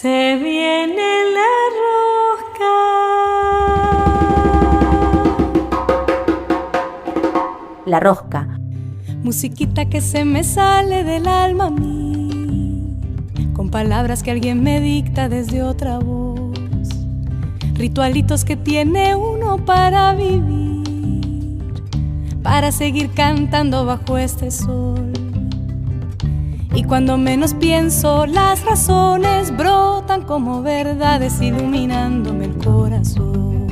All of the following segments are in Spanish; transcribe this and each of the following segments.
Se viene la rosca. La rosca. Musiquita que se me sale del alma a mí, con palabras que alguien me dicta desde otra voz. Ritualitos que tiene uno para vivir, para seguir cantando bajo este sol. Y cuando menos pienso, las razones brotan como verdades iluminándome el corazón.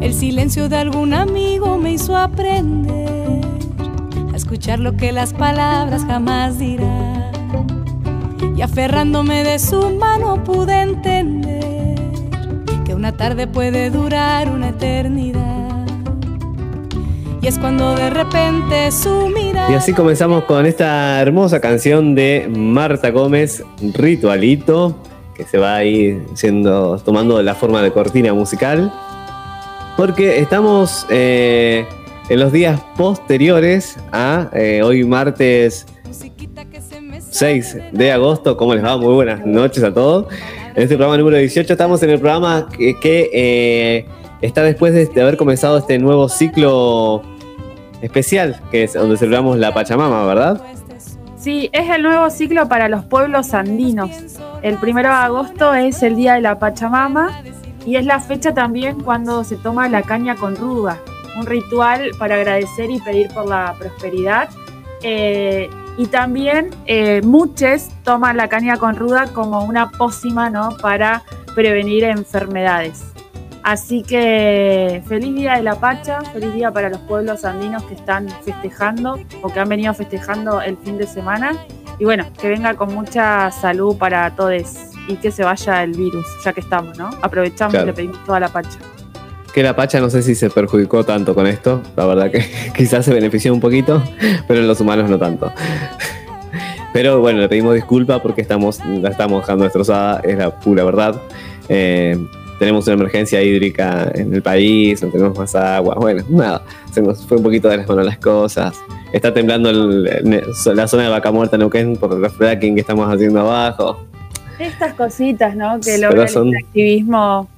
El silencio de algún amigo me hizo aprender a escuchar lo que las palabras jamás dirán. Y aferrándome de su mano pude entender que una tarde puede durar una eternidad y es cuando de repente su mirada. Y así comenzamos con esta hermosa canción de Marta Gómez, Ritualito, que se va a ir siendo, tomando la forma de cortina musical. Porque estamos eh, en los días posteriores a eh, hoy martes 6 de agosto. ¿Cómo les va? Muy buenas noches a todos. En este programa número 18 estamos en el programa que, que eh, está después de haber comenzado este nuevo ciclo especial, que es donde celebramos la Pachamama, ¿verdad? Sí, es el nuevo ciclo para los pueblos andinos. El primero de agosto es el día de la Pachamama y es la fecha también cuando se toma la caña con ruda, un ritual para agradecer y pedir por la prosperidad. Eh, y también eh, muchos toman la caña con ruda como una pócima ¿no? para prevenir enfermedades. Así que feliz día de la Pacha, feliz día para los pueblos andinos que están festejando o que han venido festejando el fin de semana. Y bueno, que venga con mucha salud para todos y que se vaya el virus, ya que estamos, ¿no? Aprovechamos y le pedimos toda la Pacha. Que la Pacha no sé si se perjudicó tanto con esto, la verdad que quizás se benefició un poquito, pero en los humanos no tanto. Pero bueno, le pedimos disculpas porque estamos, la estamos dejando destrozada, es la pura verdad. Eh, tenemos una emergencia hídrica en el país, no tenemos más agua. Bueno, nada, se nos fue un poquito de las manos las cosas. Está temblando la zona de Vaca Muerta Neuquén por el fracking que estamos haciendo abajo. Estas cositas, ¿no? Que logra el extractivismo,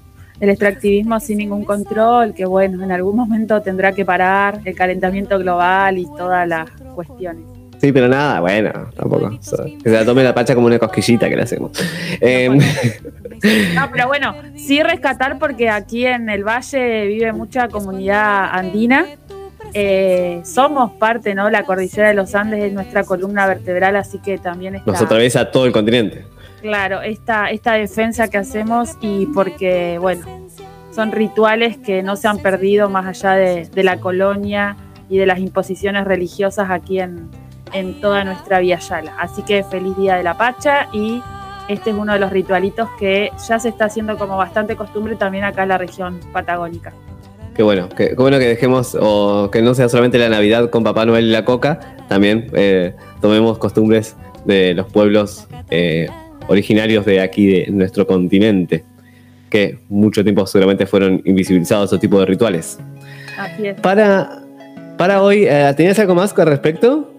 el extractivismo sin ningún control, que bueno, en algún momento tendrá que parar el calentamiento global y todas las cuestiones. Sí, pero nada, bueno, tampoco. que se la tome la pacha como una cosquillita que le hacemos. Em, no, pero bueno, sí rescatar porque aquí en el valle vive mucha comunidad andina. Eh, somos parte, ¿no? La cordillera de los Andes es nuestra columna vertebral, así que también está... Nos atraviesa todo el continente. Claro, esta, esta defensa que hacemos y porque, bueno, son rituales que no se han perdido más allá de la colonia y de las imposiciones religiosas aquí en, en toda nuestra Vía Yala. Así que feliz día de la Pacha y este es uno de los ritualitos que ya se está haciendo como bastante costumbre también acá en la región patagónica. Qué bueno, qué, bueno que dejemos, o que no sea solamente la Navidad con Papá Noel y la Coca, también eh, tomemos costumbres de los pueblos eh, originarios de aquí, de nuestro continente, que mucho tiempo seguramente fueron invisibilizados esos tipos de rituales. Así es. Para, para hoy, eh, ¿tenías algo más con respecto?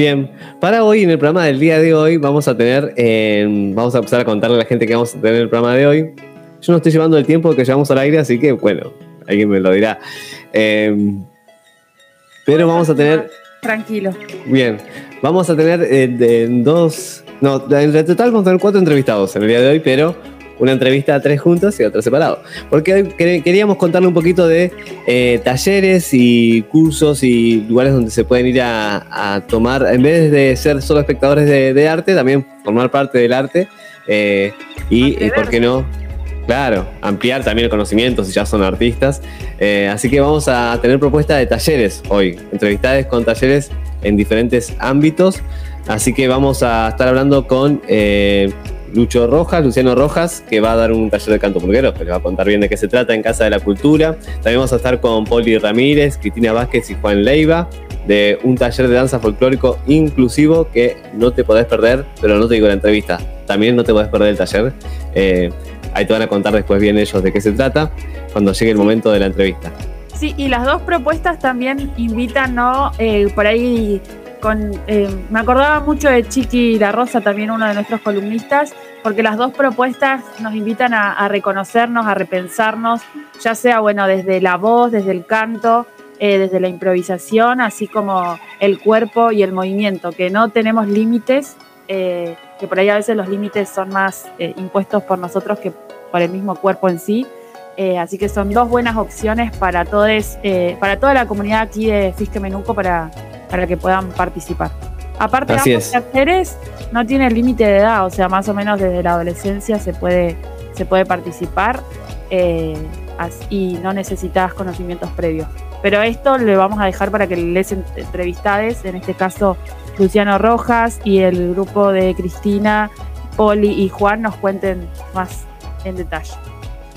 Bien, para hoy, en el programa del día de hoy, vamos a tener, eh, vamos a empezar a contarle a la gente que vamos a tener en el programa de hoy. Yo no estoy llevando el tiempo que llevamos al aire, así que bueno, alguien me lo dirá. Em, pero vamos a tener... Tranquilo. Bien, vamos a tener eh, dos... No, en total vamos a tener cuatro entrevistados en el día de hoy, pero una entrevista a tres juntos y otra separado. Porque queríamos contarle un poquito de eh, talleres y cursos y lugares donde se pueden ir a, tomar, en vez de ser solo espectadores de, arte, también formar parte del arte. Eh, y, ¿por qué no? Claro, ampliar también el conocimiento si ya son artistas. Eh, así que vamos a tener propuesta de talleres hoy, entrevistades con talleres en diferentes ámbitos. Así que vamos a estar hablando con eh, Lucho Rojas, Luciano Rojas, que va a dar un taller de canto pulguero, que le va a contar bien de qué se trata en Casa de la Cultura. También vamos a estar con Poli Ramírez, Cristina Vázquez y Juan Leiva, de un taller de danza folclórico inclusivo que no te podés perder, pero no te digo la entrevista, también no te podés perder el taller. Eh, ahí te van a contar después bien ellos de qué se trata cuando llegue el momento de la entrevista. Sí, y las dos propuestas también invitan, ¿no? Eh, por ahí con, eh, me acordaba mucho de Chiqui La Rosa, también uno de nuestros columnistas, porque las dos propuestas nos invitan a, reconocernos, a repensarnos, ya sea, bueno, desde la voz, desde el canto, eh, desde la improvisación, así como el cuerpo y el movimiento, que no tenemos límites, eh, que por ahí a veces los límites son más impuestos por nosotros que por el mismo cuerpo en sí. Así que son dos buenas opciones para, todos, para toda la comunidad aquí de Fisque Menuco para para que puedan participar. Aparte, Así ambos talleres no tiene límite de edad, o sea, más o menos desde la adolescencia se puede, se puede participar eh, y no necesitas conocimientos previos. Pero esto le vamos a dejar para que les entrevistades, en este caso Luciano Rojas y el grupo de Cristina, Poli y Juan nos cuenten más en detalle.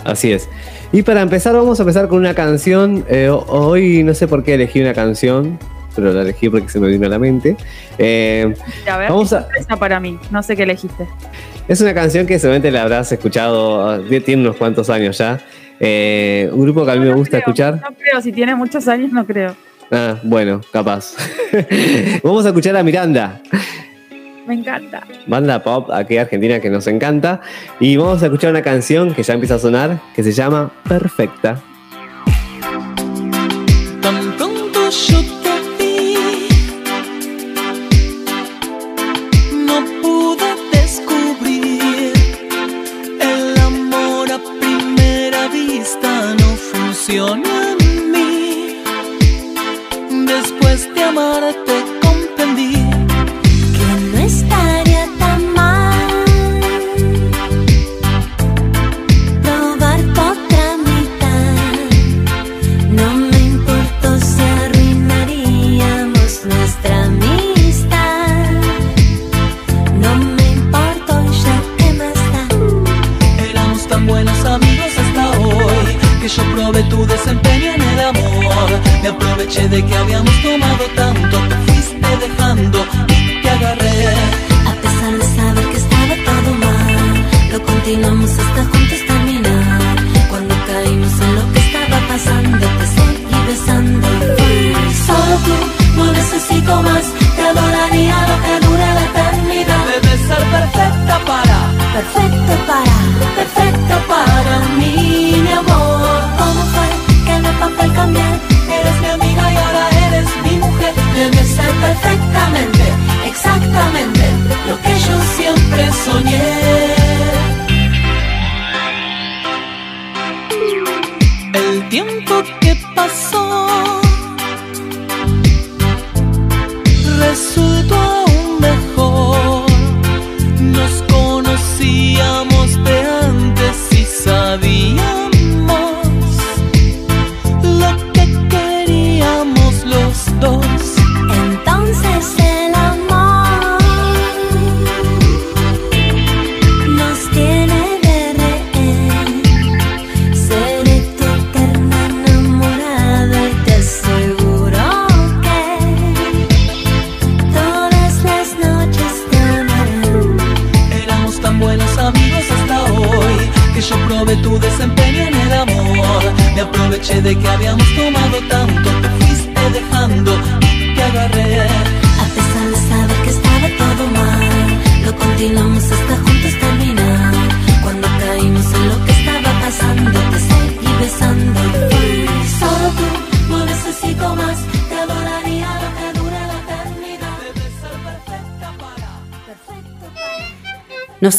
Así es. Y para empezar, vamos a empezar con una canción. Eh, hoy no sé por qué elegí una canción, pero la elegí porque se me vino a la mente. Eh, a ver, vamos a... para mí, no sé qué elegiste. Es una canción que seguramente la habrás escuchado, tiene unos cuantos años ya. Eh, un grupo que a mí me gusta escuchar. No creo, si tiene muchos años no creo. Ah, bueno, capaz. vamos a escuchar a Miranda. Me encanta. Banda pop aquí argentina que nos encanta. Y vamos a escuchar una canción que ya empieza a sonar, que se llama Perfecta.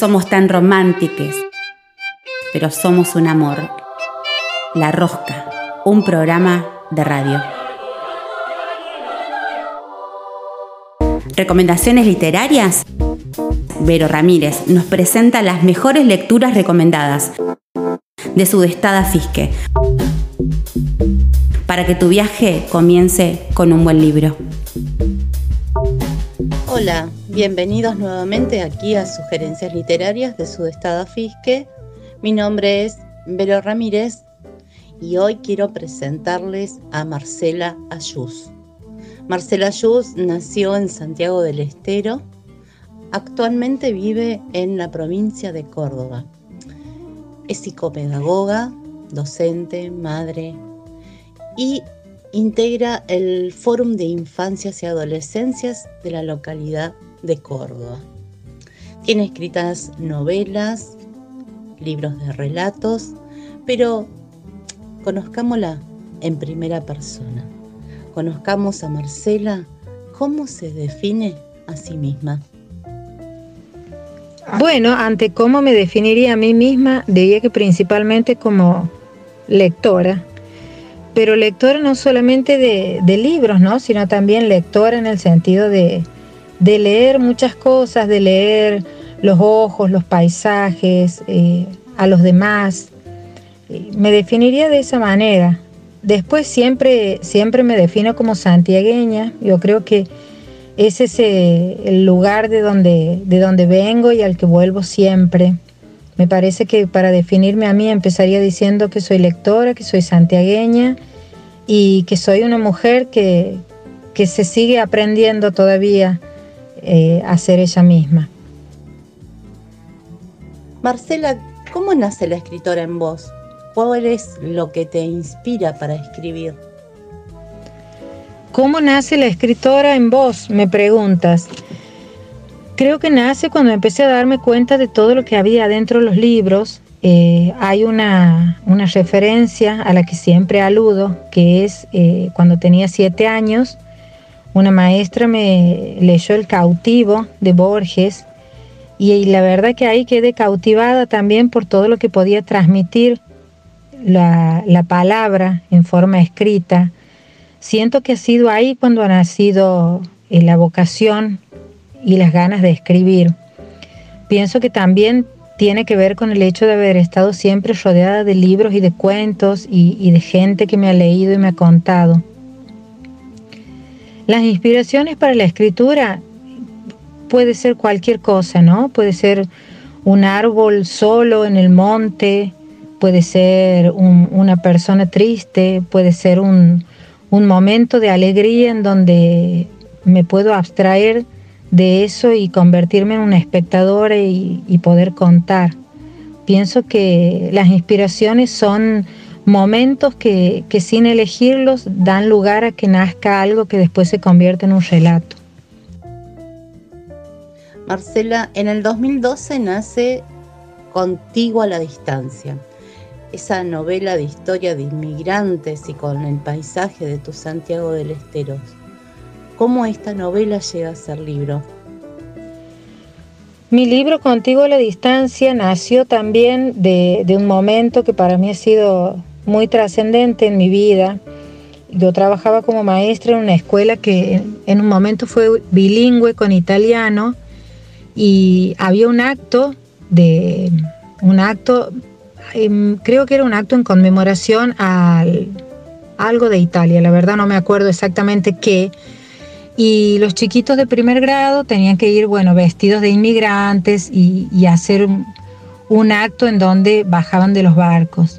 Somos tan románticos, pero somos un amor. La Rosca, un programa de radio. ¿Recomendaciones literarias? Vero Ramírez nos presenta las mejores lecturas recomendadas de su destada Fisque para que tu viaje comience con un buen libro. Hola, bienvenidos nuevamente aquí a Sugerencias Literarias de Sudestada Fisque. Mi nombre es Vero Ramírez y hoy quiero presentarles a Marcela Ayús. Marcela Ayús nació en Santiago del Estero. Actualmente vive en la provincia de Córdoba. Es psicopedagoga, docente, madre y integra el Fórum de Infancias y Adolescencias de la localidad de Córdoba. Tiene escritas novelas, libros de relatos, pero conozcámosla en primera persona. Conozcamos a Marcela, cómo se define a sí misma. Bueno, ante cómo me definiría a mí misma, diría que principalmente como lectora, pero lectora no solamente de, libros, ¿no? sino también lectora en el sentido de, leer muchas cosas, de leer los ojos, los paisajes, eh, a los demás. Me definiría de esa manera. Después siempre, siempre me defino como santiagueña. Yo creo que ese es el lugar de donde, de donde vengo y al que vuelvo siempre. Me parece que para definirme a mí empezaría diciendo que soy lectora, que soy santiagueña y que soy una mujer que, se sigue aprendiendo todavía eh, a ser ella misma. Marcela, ¿cómo nace la escritora en vos? ¿Cuál es lo que te inspira para escribir? ¿Cómo nace la escritora en vos? Me preguntas. Creo que nace cuando empecé a darme cuenta de todo lo que había dentro de los libros. Eh, hay una, referencia a la que siempre aludo, que es eh, cuando tenía siete años, una maestra me leyó El cautivo de Borges y, la verdad que ahí quedé cautivada también por todo lo que podía transmitir la, la palabra en forma escrita. Siento que ha sido ahí cuando ha nacido eh, la vocación y las ganas de escribir. Pienso que también tiene que ver con el hecho de haber estado siempre rodeada de libros y de cuentos y, de gente que me ha leído y me ha contado. Las inspiraciones para la escritura puede ser cualquier cosa, ¿no? Puede ser un árbol solo en el monte, puede ser una persona triste, puede ser un, un momento de alegría en donde me puedo abstraer de eso y convertirme en una espectadora y, poder contar. Pienso que las inspiraciones son momentos que, que, sin elegirlos dan lugar a que nazca algo que después se convierte en un relato. Marcela, en el 2012 nace Contigo a la Distancia, esa novela de historia de inmigrantes y con el paisaje de tu Santiago del Estero cómo esta novela llega a ser libro. Mi libro Contigo a la Distancia nació también de, un momento que para mí ha sido muy trascendente en mi vida. Yo trabajaba como maestra en una escuela que en un momento fue bilingüe con italiano y había un acto de un acto em, creo que era un acto en conmemoración a algo de Italia, la verdad no me acuerdo exactamente qué, y los chiquitos de primer grado tenían que ir, bueno, vestidos de inmigrantes y, hacer un, acto en donde bajaban de los barcos.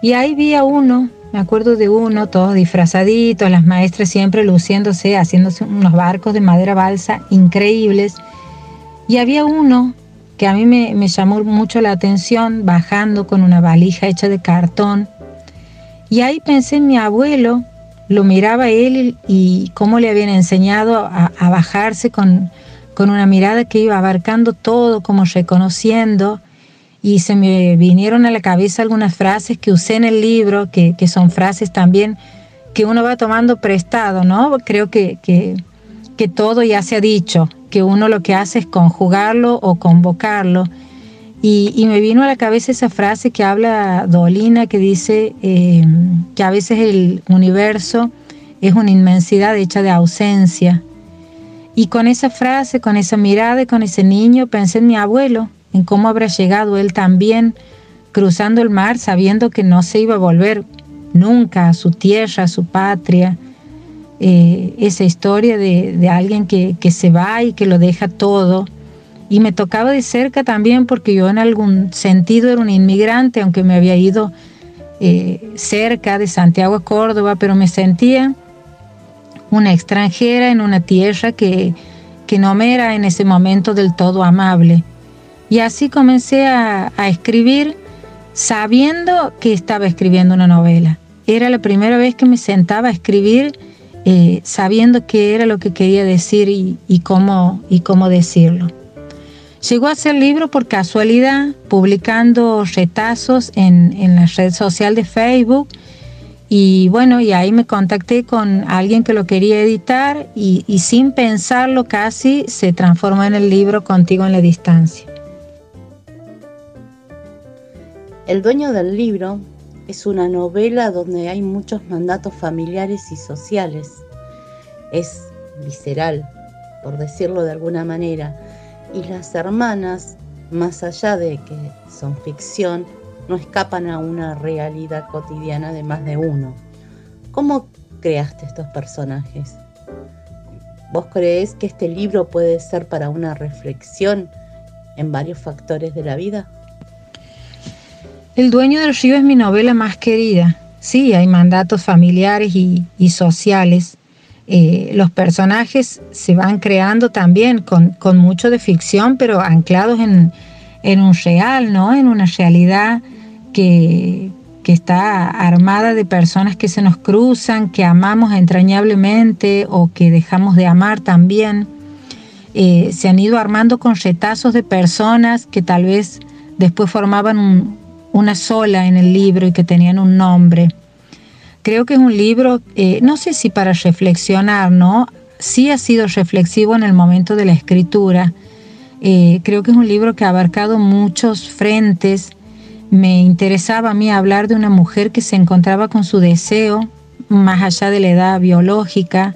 Y ahí vi a uno, me acuerdo de uno, todos disfrazaditos, las maestras siempre luciéndose, haciéndose unos barcos de madera balsa increíbles. Y había uno que a mí me, llamó mucho la atención, bajando con una valija hecha de cartón. Y ahí pensé en mi abuelo, lo miraba él y cómo le habían enseñado a, bajarse con, una mirada que iba abarcando todo, como reconociendo, y se me vinieron a la cabeza algunas frases que usé en el libro, que, son frases también que uno va tomando prestado, ¿no? Creo que, que, que todo ya se ha dicho, que uno lo que hace es conjugarlo o convocarlo. Y, me vino a la cabeza esa frase que habla Dolina, que dice eh, que a veces el universo es una inmensidad hecha de ausencia. Y con esa frase, con esa mirada y con ese niño, pensé en mi abuelo, en cómo habrá llegado él también cruzando el mar sabiendo que no se iba a volver nunca a su tierra, a su patria. eh, esa historia de, alguien que, se va y que lo deja todo. Y me tocaba de cerca también porque yo en algún sentido era un inmigrante, aunque me había ido eh, cerca de Santiago a Córdoba, pero me sentía una extranjera en una tierra que, que no me era en ese momento del todo amable. Y así comencé a, escribir sabiendo que estaba escribiendo una novela. Era la primera vez que me sentaba a escribir eh, sabiendo qué era lo que quería decir y, cómo, y cómo decirlo. Llegó a ser libro por casualidad, publicando retazos en, en la red social de Facebook y bueno, y ahí me contacté con alguien que lo quería editar y, sin pensarlo casi se transformó en el libro Contigo en la Distancia. El dueño del libro es una novela donde hay muchos mandatos familiares y sociales. Es visceral, por decirlo de alguna manera. Y las hermanas, más allá de que son ficción, no escapan a una realidad cotidiana de más de uno. ¿Cómo creaste estos personajes? ¿Vos crees que este libro puede ser para una reflexión en varios factores de la vida? El dueño del río es mi novela más querida. Sí, hay mandatos familiares y, sociales. Eh, los personajes se van creando también con, mucho de ficción, pero anclados en, un real, ¿no? En una realidad que, está armada de personas que se nos cruzan, que amamos entrañablemente o que dejamos de amar también. Eh, se han ido armando con retazos de personas que tal vez después formaban una sola en el libro y que tenían un nombre. Creo que es un libro, eh, no sé si para reflexionar, ¿no? Sí ha sido reflexivo en el momento de la escritura. Eh, creo que es un libro que ha abarcado muchos frentes, me interesaba a mí hablar de una mujer que se encontraba con su deseo más allá de la edad biológica.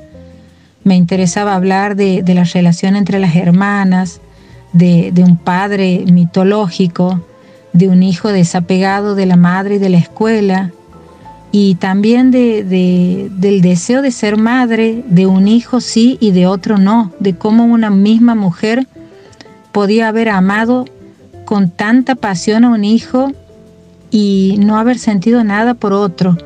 Me interesaba hablar de, la relación entre las hermanas, de, un padre mitológico, de un hijo desapegado de la madre y de la escuela, y también del deseo de ser madre, de un hijo sí y de otro no, de cómo una misma mujer podía haber amado con tanta pasión a un hijo y no haber sentido nada por otro.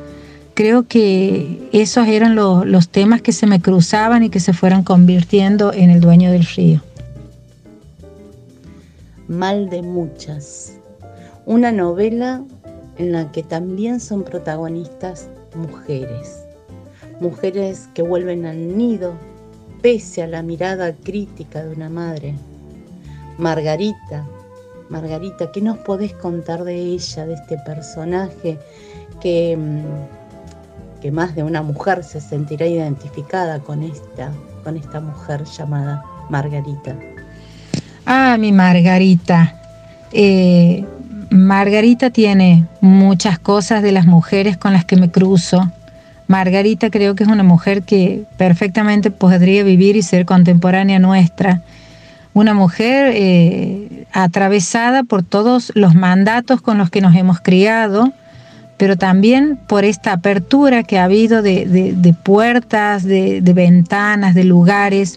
Creo que esos eran los temas que se me cruzaban y que se fueron convirtiendo en el dueño del río. Mal de muchas. Una novela en la que también son protagonistas mujeres. Mujeres que vuelven al nido pese a la mirada crítica de una madre. Margarita, Margarita, ¿qué nos podés contar de ella, de este personaje que, mm, que más de una mujer se sentirá identificada con esta, con esta mujer llamada Margarita? Ah, mi Margarita. Eh, Margarita tiene muchas cosas de las mujeres con las que me cruzo. Margarita creo que es una mujer que perfectamente podría vivir y ser contemporánea nuestra una mujer eh, atravesada por todos los mandatos con los que nos hemos criado, pero también por esta apertura que ha habido de, puertas, de, ventanas, de lugares,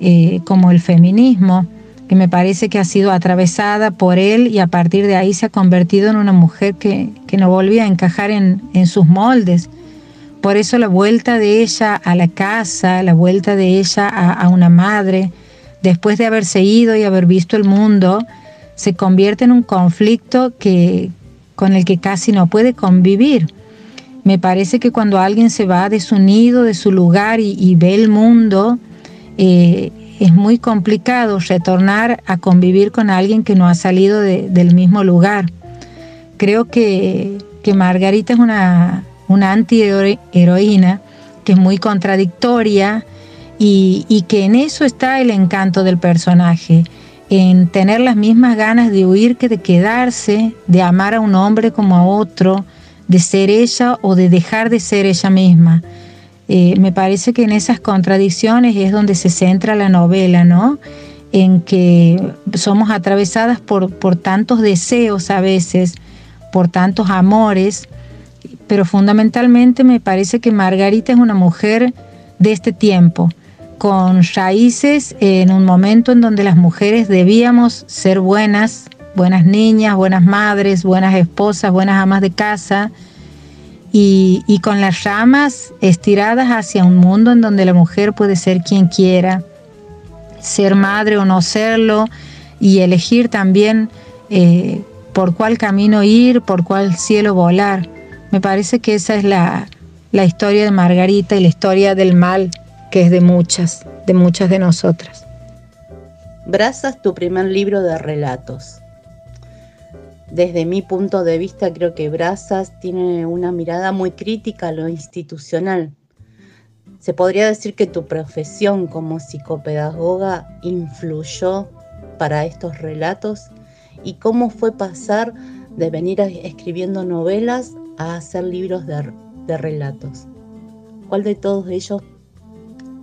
eh, como el feminismo, que me parece que ha sido atravesada por él y a partir de ahí se ha convertido en una mujer que, no volvía a encajar en, sus moldes. Por eso la vuelta de ella a la casa, la vuelta de ella a una madre, después de haberse ido y haber visto el mundo, se convierte en un conflicto que, con el que casi no puede convivir. Me parece que cuando alguien se va de su nido, de su lugar y, ve el mundo, eh, es muy complicado retornar a convivir con alguien que no ha salido del mismo lugar. Creo que, Margarita es una, una anti-heroína que es muy contradictoria, y, que en eso está el encanto del personaje, en tener las mismas ganas de huir que de quedarse, de amar a un hombre como a otro, de ser ella o de dejar de ser ella misma. Eh, me parece que en esas contradicciones es donde se centra la novela, ¿no? En que somos atravesadas por, por tantos deseos a veces, por tantos amores, pero fundamentalmente me parece que Margarita es una mujer de este tiempo, con raíces en un momento en donde las mujeres debíamos ser buenas, buenas niñas, buenas madres, buenas esposas, buenas amas de casa, y, con las ramas estiradas hacia un mundo en donde la mujer puede ser quien quiera, ser madre o no serlo, y elegir también eh, por cuál camino ir, por cuál cielo volar. Me parece que esa es la, la historia de Margarita y la historia del mal, que es de muchas, de muchas de nosotras. Brazas, tu primer libro de relatos. Desde mi punto de vista, creo que Brazas tiene una mirada muy crítica a lo institucional. Se podría decir que tu profesión como psicopedagoga influyó para estos relatos y cómo fue pasar de venir escribiendo novelas a hacer libros de, de relatos. ¿Cuál de todos ellos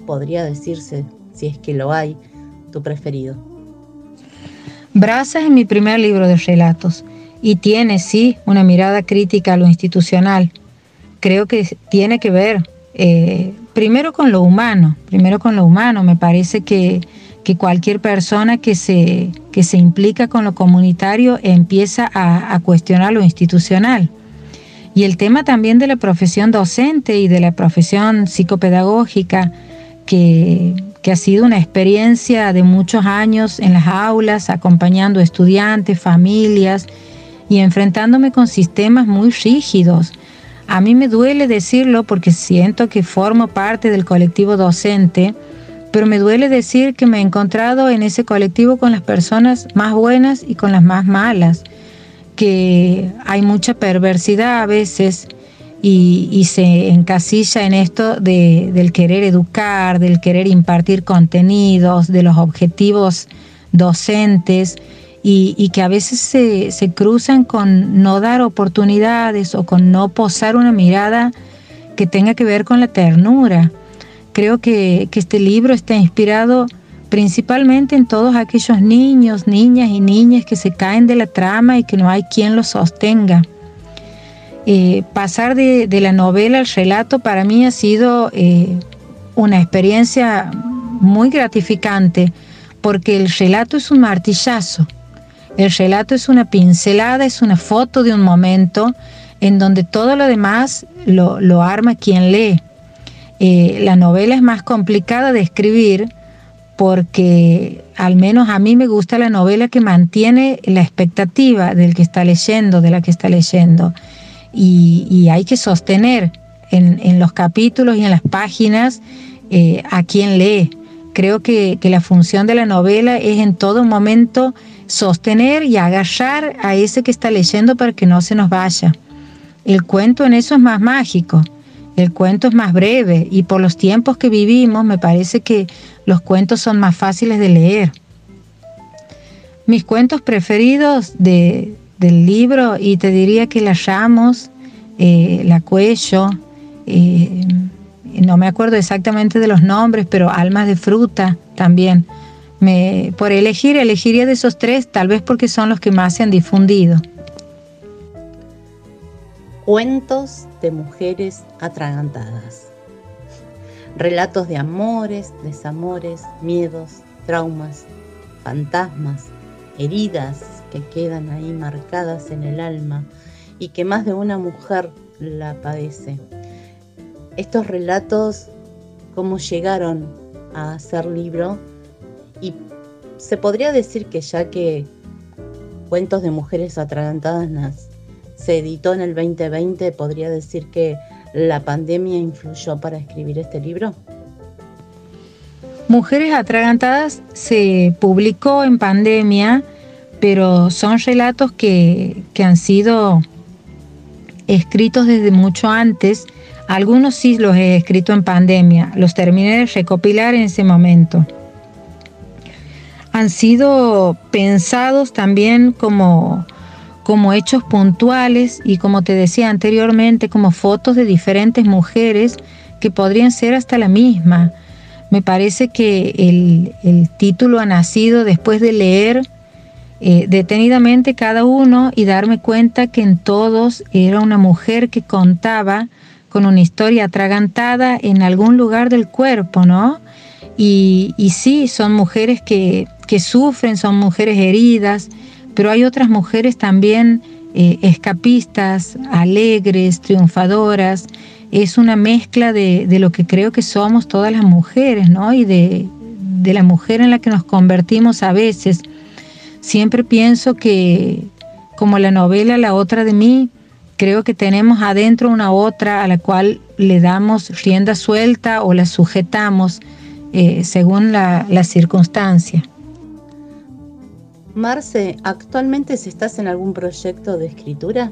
podría decirse, si es que lo hay, tu preferido? Brazas es mi primer libro de relatos y tiene, sí, una mirada crítica a lo institucional. Creo que tiene que ver eh, primero con lo humano, primero con lo humano. Me parece que que cualquier persona que se, que se implica con lo comunitario empieza a, cuestionar lo institucional. Y el tema también de la profesión docente y de la profesión psicopedagógica, que, que ha sido una experiencia de muchos años en las aulas, acompañando estudiantes, familias y enfrentándome con sistemas muy rígidos. A mí me duele decirlo porque siento que formo parte del colectivo docente, pero me duele decir que me he encontrado en ese colectivo con las personas más buenas y con las más malas, que hay mucha perversidad a veces y, se encasilla en esto del querer educar, del querer impartir contenidos, de los objetivos docentes y, que a veces se, se cruzan con no dar oportunidades o con no posar una mirada que tenga que ver con la ternura Creo que, este libro está inspirado principalmente en todos aquellos niños, niñas y niñas que se caen de la trama y que no hay quien los sostenga. Eh, pasar de, la novela al relato para mí ha sido eh, una experiencia muy gratificante porque el relato es un martillazo, el relato es una pincelada, es una foto de un momento en donde todo lo demás lo, arma quien lee. Eh, la novela es más complicada de escribir porque al menos a mí me gusta la novela que mantiene la expectativa del que está leyendo, de la que está leyendo. Y, hay que sostener en, los capítulos y en las páginas eh, a quien lee. Creo que, que la función de la novela es en todo momento sostener y agarrar a ese que está leyendo para que no se nos vaya. El cuento en eso es más mágico. El cuento es más breve y por los tiempos que vivimos me parece que los cuentos son más fáciles de leer. Mis cuentos preferidos del libro, y te diría que La Ramos, eh, La Cuello, eh, no me acuerdo exactamente de los nombres, pero Almas de Fruta también. Por elegir, elegiría de esos tres, tal vez porque son los que más se han difundido. Cuentos de mujeres atragantadas. Relatos de amores, desamores, miedos, traumas, fantasmas, heridas que quedan ahí marcadas en el alma y que más de una mujer la padece. Estos relatos, cómo llegaron a ser libro y se podría decir que ya que Cuentos de Mujeres Atragantadas se editó en el 2020, ¿podría decir que la pandemia influyó para escribir este libro? Mujeres Atragantadas se publicó en pandemia, pero son relatos que, que han sido escritos desde mucho antes. Algunos sí los he escrito en pandemia, los terminé de recopilar en ese momento. Han sido pensados también como como hechos puntuales y como te decía anteriormente, como fotos de diferentes mujeres que podrían ser hasta la misma. Me parece que el, título ha nacido después de leer eh, detenidamente cada uno y darme cuenta que en todos era una mujer que contaba con una historia atragantada en algún lugar del cuerpo, ¿no? Y, y sí, son mujeres que, que, sufren, son mujeres heridas, pero hay otras mujeres también eh, escapistas, alegres, triunfadoras. Es una mezcla de, lo que creo que somos todas las mujeres, ¿no? Y de, de la mujer en la que nos convertimos a veces. Siempre pienso que, como la novela La otra de mí, creo que tenemos adentro una otra a la cual le damos rienda suelta o la sujetamos eh, según la, la circunstancia. Marce, ¿actualmente estás en algún proyecto de escritura?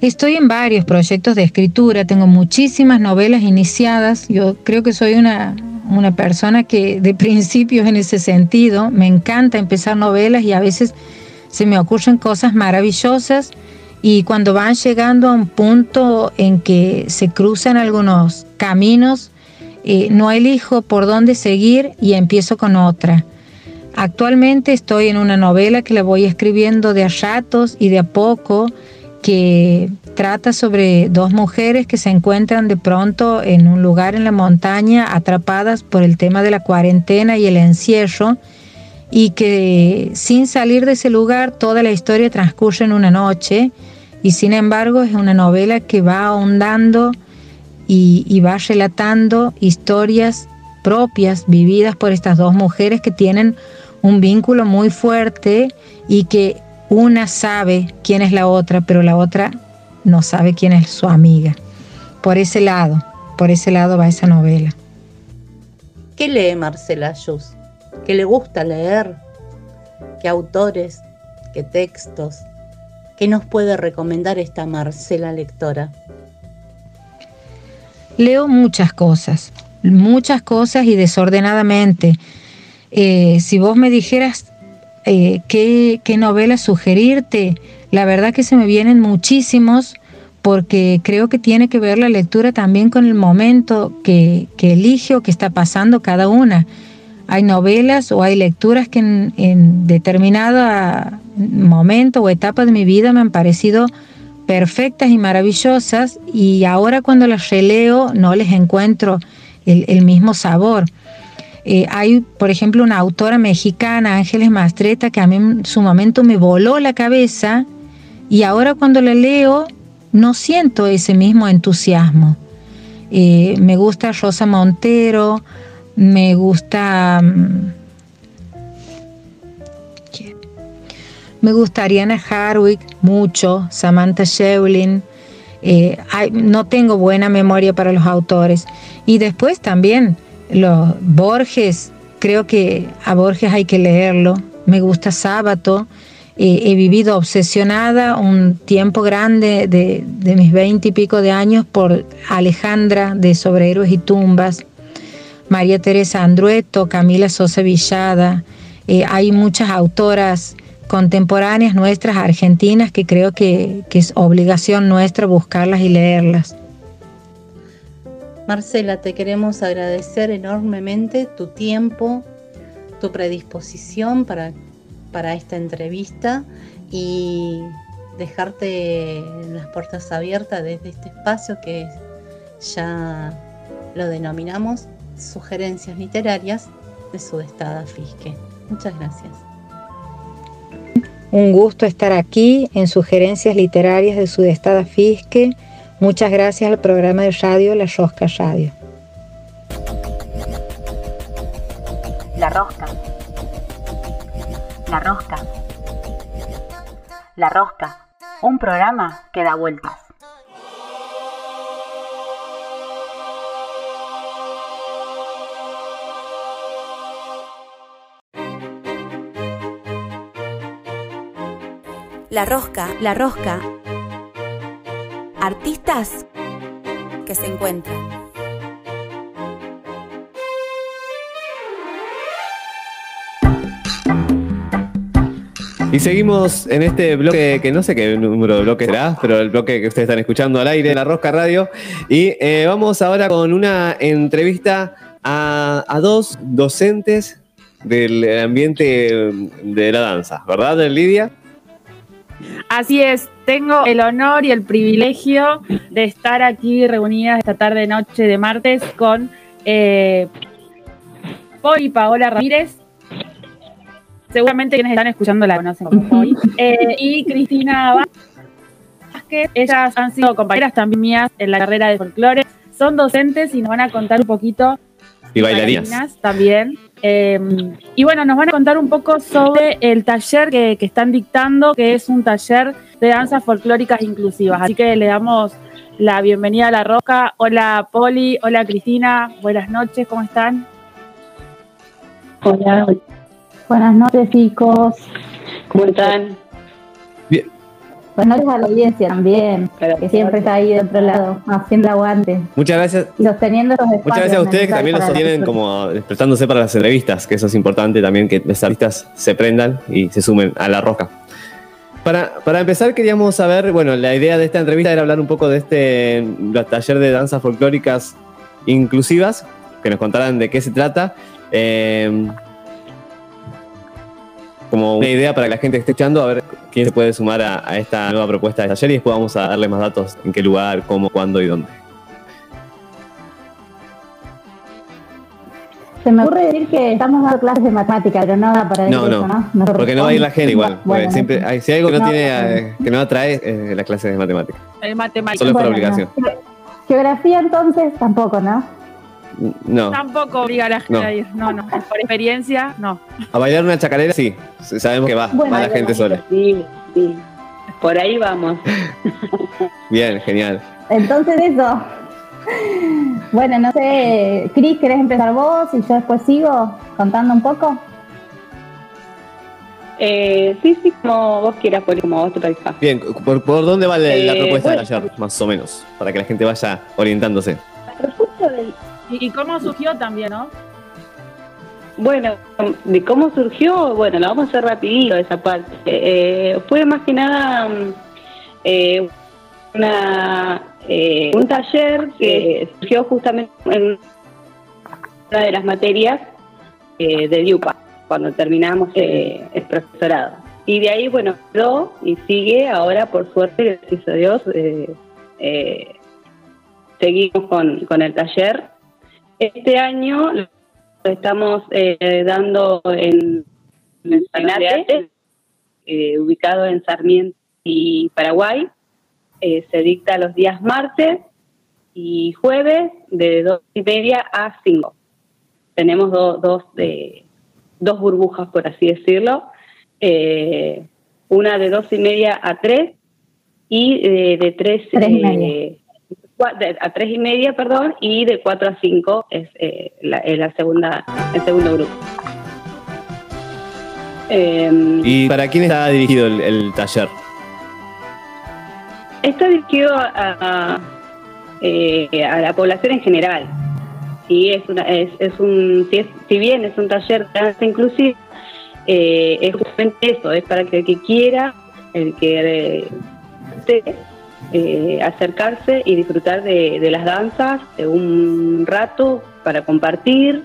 Estoy en varios proyectos de escritura, tengo muchísimas novelas iniciadas, yo creo que soy una, una persona que de principios en ese sentido, me encanta empezar novelas y a veces se me ocurren cosas maravillosas y cuando van llegando a un punto en que se cruzan algunos caminos, eh, no elijo por dónde seguir y empiezo con otra. Actualmente estoy en una novela que la voy escribiendo de a ratos y de a poco, que trata sobre dos mujeres que se encuentran de pronto en un lugar en la montaña atrapadas por el tema de la cuarentena y el encierro y que sin salir de ese lugar toda la historia transcurre en una noche y sin embargo es una novela que va ahondando y, va relatando historias propias vividas por estas dos mujeres que tienen un vínculo muy fuerte y que una sabe quién es la otra, pero la otra no sabe quién es su amiga. Por ese lado, por ese lado va esa novela. ¿Qué lee Marcela Jus? ¿Qué le gusta leer? ¿Qué autores? ¿Qué textos? ¿Qué nos puede recomendar esta Marcela lectora? Leo muchas cosas, muchas cosas y desordenadamente. Eh, si vos me dijeras eh, qué, qué novela sugerirte, la verdad que se me vienen muchísimos porque creo que tiene que ver la lectura también con el momento que, elige o que está pasando cada una. Hay novelas o hay lecturas que en, determinado momento o etapa de mi vida me han parecido perfectas y maravillosas y ahora cuando las releo no les encuentro el, mismo sabor. Eh, hay, por ejemplo, una autora mexicana, Ángeles Mastreta, que a mí en su momento me voló la cabeza y ahora cuando la leo no siento ese mismo entusiasmo. Eh, me gusta Rosa Montero, me gusta. Mm, me gusta Ariana Harwick mucho, Samantha Shevlin. Eh, no tengo buena memoria para los autores. Y después también los Borges, creo que a Borges hay que leerlo. Me gusta Sábato. Eh, he vivido obsesionada un tiempo grande de, mis veinte y pico de años por Alejandra de Sobre Héroes y Tumbas. María Teresa Andrueto, Camila Sosa Villada. Eh, hay muchas autoras contemporáneas nuestras, argentinas, que creo que, que es obligación nuestra buscarlas y leerlas. Marcela, te queremos agradecer enormemente tu tiempo, tu predisposición para, para esta entrevista y dejarte las puertas abiertas desde este espacio que ya lo denominamos sugerencias literarias de Sudestada Fisque. Muchas gracias. Un gusto estar aquí en Sugerencias Literarias de Sudestada Fisque. Muchas gracias al programa de radio La Rosca Radio. La Rosca. La Rosca. La Rosca. Un programa que da vueltas. La Rosca, La Rosca. Artistas que se encuentran. Y seguimos en este bloque que no sé qué número de bloque será, pero el bloque que ustedes están escuchando al aire en la Rosca Radio. Y eh, vamos ahora con una entrevista a, a dos docentes del ambiente de la danza, ¿verdad, Lidia? Así es, tengo el honor y el privilegio de estar aquí reunidas esta tarde noche de martes con eh, Poli Paola Ramírez. Seguramente quienes están escuchando la conocen como Poli. Eh, y Cristina Vázquez. Ellas han sido compañeras también mías en la carrera de folclore. Son docentes y nos van a contar un poquito Y bailarinas. también. Eh, y bueno, nos van a contar un poco sobre el taller que, que están dictando, que es un taller de danzas folclóricas inclusivas. Así que le damos la bienvenida a La Roca. Hola Poli, hola Cristina, buenas noches, ¿cómo están? Hola, buenas noches chicos, ¿cómo están? Buenas noches a la audiencia también, que siempre está ahí de otro lado, haciendo aguante Muchas gracias. y sosteniendo los espacios Muchas gracias a ustedes que también los sostienen como prestándose para las entrevistas, que eso es importante también, que las artistas se prendan y se sumen a la roca. Para, para empezar queríamos saber, bueno, la idea de esta entrevista era hablar un poco de este taller de danzas folclóricas inclusivas, que nos contaran de qué se trata. Eh, como una idea para que la gente que esté echando, a ver quién se puede sumar a, a esta nueva propuesta de taller y después vamos a darle más datos en qué lugar, cómo, cuándo y dónde. Se me ocurre decir que estamos dando clases de matemática, pero no da para decir No, eso, no, ¿no? porque no va a ir la gente igual. porque Bueno, siempre, hay- si hay algo que no, No, tiene, no. eh, que no atrae, es la clase de matemáticas. El matemático. Solo es por Bueno, obligación. no. Geografía entonces tampoco, ¿no? No. Tampoco obliga a la gente No. a ir, no, no, por experiencia, no. A bailar una chacarera, sí. Sabemos que va, Bueno, va la gente sola. Sí, sí. Por ahí vamos. Bien, genial. Entonces eso. Bueno, no sé, Cris, ¿querés empezar vos y yo después sigo contando un poco? Eh, sí, sí, como vos quieras, Poli, como vos te parezca. Bien, ¿por, por dónde va la, la Eh, propuesta bueno. de taller? Más o menos, para que la gente vaya orientándose. La propuesta del- Y, cómo surgió también, ¿no? Bueno, de cómo surgió, bueno, la vamos a hacer rapidito esa parte. Eh, fue más que nada mm, eh, una, eh, un taller que surgió justamente en una de las materias eh, de DIUPA, cuando terminamos eh, el profesorado. Y de ahí, bueno, quedó y sigue ahora, por suerte, gracias a Dios, seguimos con, con el taller. Este año lo estamos eh, dando en, en Arte, eh, ubicado en Sarmiento y Paraguay. Eh, se dicta los días martes y jueves de dos y media a cinco. Tenemos do- dos, de, dos burbujas, por así decirlo. Eh, una de dos y media a tres y eh, de tres, Tres y eh, media. A tres y media, perdón, y de cuatro a cinco es eh, la, segunda, el segundo grupo. Eh, ¿Y para quién está dirigido el, el taller? Está dirigido a, a, eh, a la población en general. Y es una, es, es un, si, es- si bien es un taller de danza inclusiva, eh, es justamente eso, es para que el que quiera, el que eh, eh, acercarse y disfrutar de, de las danzas de un rato para compartir,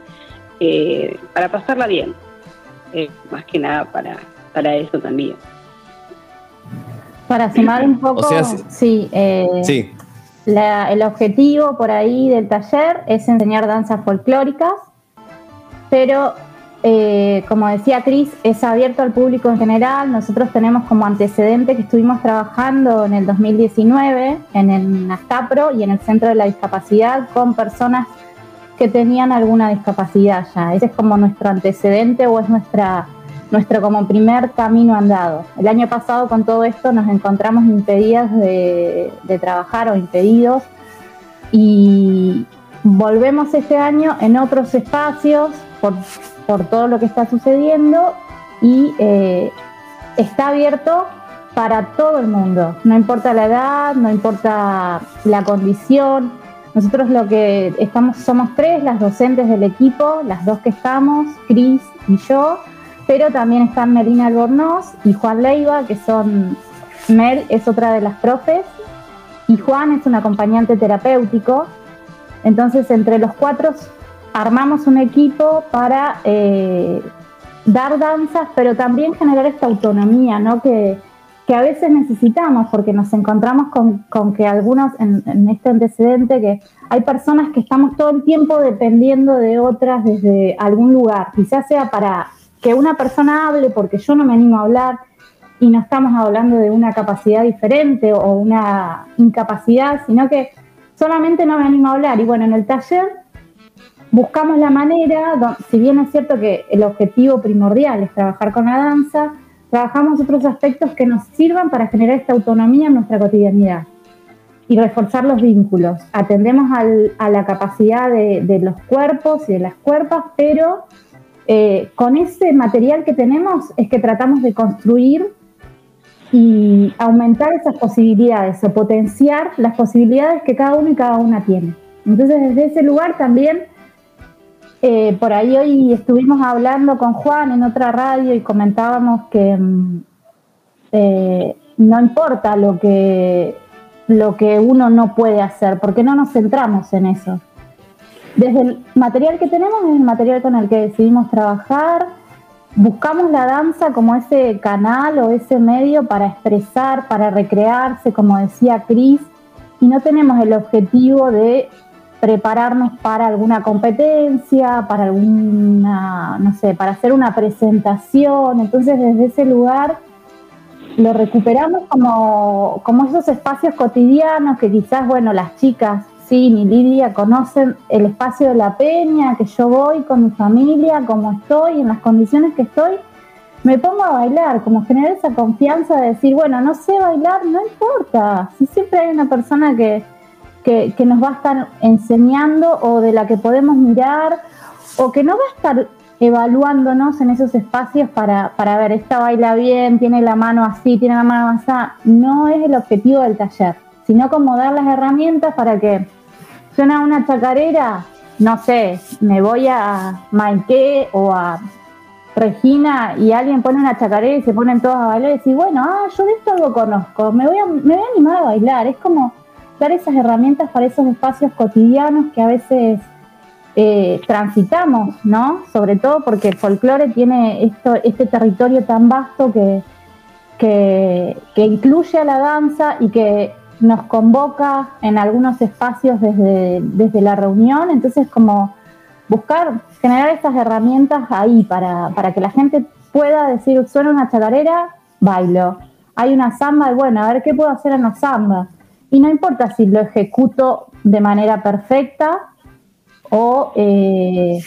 eh, para pasarla bien. Eh, más que nada para, para eso también. Para sumar un poco, O sea, sí- sí, eh, Sí, la- el objetivo por ahí del taller es enseñar danzas folclóricas, pero eh, como decía Cris, es abierto al público en general. Nosotros tenemos como antecedente que estuvimos trabajando en el 2019 en el Nastapro y en el Centro de la Discapacidad con personas que tenían alguna discapacidad ya. Ese es como nuestro antecedente o es nuestra nuestro como primer camino andado. El año pasado con todo esto nos encontramos impedidas de, de trabajar o impedidos y volvemos este año en otros espacios por, por todo lo que está sucediendo y eh, está abierto para todo el mundo, no importa la edad, no importa la condición. Nosotros lo que estamos, somos tres las docentes del equipo, las dos que estamos, Cris y yo, pero también están Melina Albornoz y Juan Leiva, que son, Mel es otra de las profes, y Juan es un acompañante terapéutico. Entonces, entre los cuatro armamos un equipo para eh, dar danzas, pero también generar esta autonomía, ¿no? Que, que a veces necesitamos, porque nos encontramos con, que algunos, en, en, este antecedente, que hay personas que estamos todo el tiempo dependiendo de otras desde algún lugar, quizás sea para que una persona hable, porque yo no me animo a hablar, y no estamos hablando de una capacidad diferente o una incapacidad, sino que solamente no me animo a hablar. Y bueno, en el taller buscamos la manera, si bien es cierto que el objetivo primordial es trabajar con la danza, trabajamos otros aspectos que nos sirvan para generar esta autonomía en nuestra cotidianidad y reforzar los vínculos. Atendemos al, a la capacidad de, de, los cuerpos y de las cuerpas, pero eh, con ese material que tenemos es que tratamos de construir y aumentar esas posibilidades o potenciar las posibilidades que cada uno y cada una tiene. Entonces, desde ese lugar también eh, por ahí hoy estuvimos hablando con Juan en otra radio y comentábamos que mm, eh, no importa lo que, lo que uno no puede hacer, porque no nos centramos en eso. Desde el material que tenemos es el material con el que decidimos trabajar, buscamos la danza como ese canal o ese medio para expresar, para recrearse, como decía Cris, y no tenemos el objetivo de prepararnos para alguna competencia, para alguna, no sé, para hacer una presentación. Entonces, desde ese lugar lo recuperamos como, como esos espacios cotidianos que quizás, bueno, las chicas, sí, ni Lidia, conocen el espacio de la peña, que yo voy con mi familia, como estoy, en las condiciones que estoy, me pongo a bailar, como generar esa confianza de decir, bueno, no sé bailar, no importa, si siempre hay una persona que que, nos va a estar enseñando o de la que podemos mirar o que no va a estar evaluándonos en esos espacios para, para ver, esta baila bien, tiene la mano así, tiene la mano así, no es el objetivo del taller, sino como dar las herramientas para que suena una chacarera, no sé, me voy a Maike o a Regina y alguien pone una chacarera y se ponen todos a bailar y decir, bueno, ah, yo de esto algo conozco, me voy a, me voy a animar a bailar, es como dar esas herramientas para esos espacios cotidianos que a veces eh, transitamos, ¿no? Sobre todo porque el folclore tiene este territorio tan vasto que, que, incluye a la danza y que nos convoca en algunos espacios desde, desde la reunión, entonces como buscar generar esas herramientas ahí para, para que la gente pueda decir, suena una chacarera, bailo. Hay una samba, bueno, a ver qué puedo hacer en la samba y no importa si lo ejecuto de manera perfecta o eh,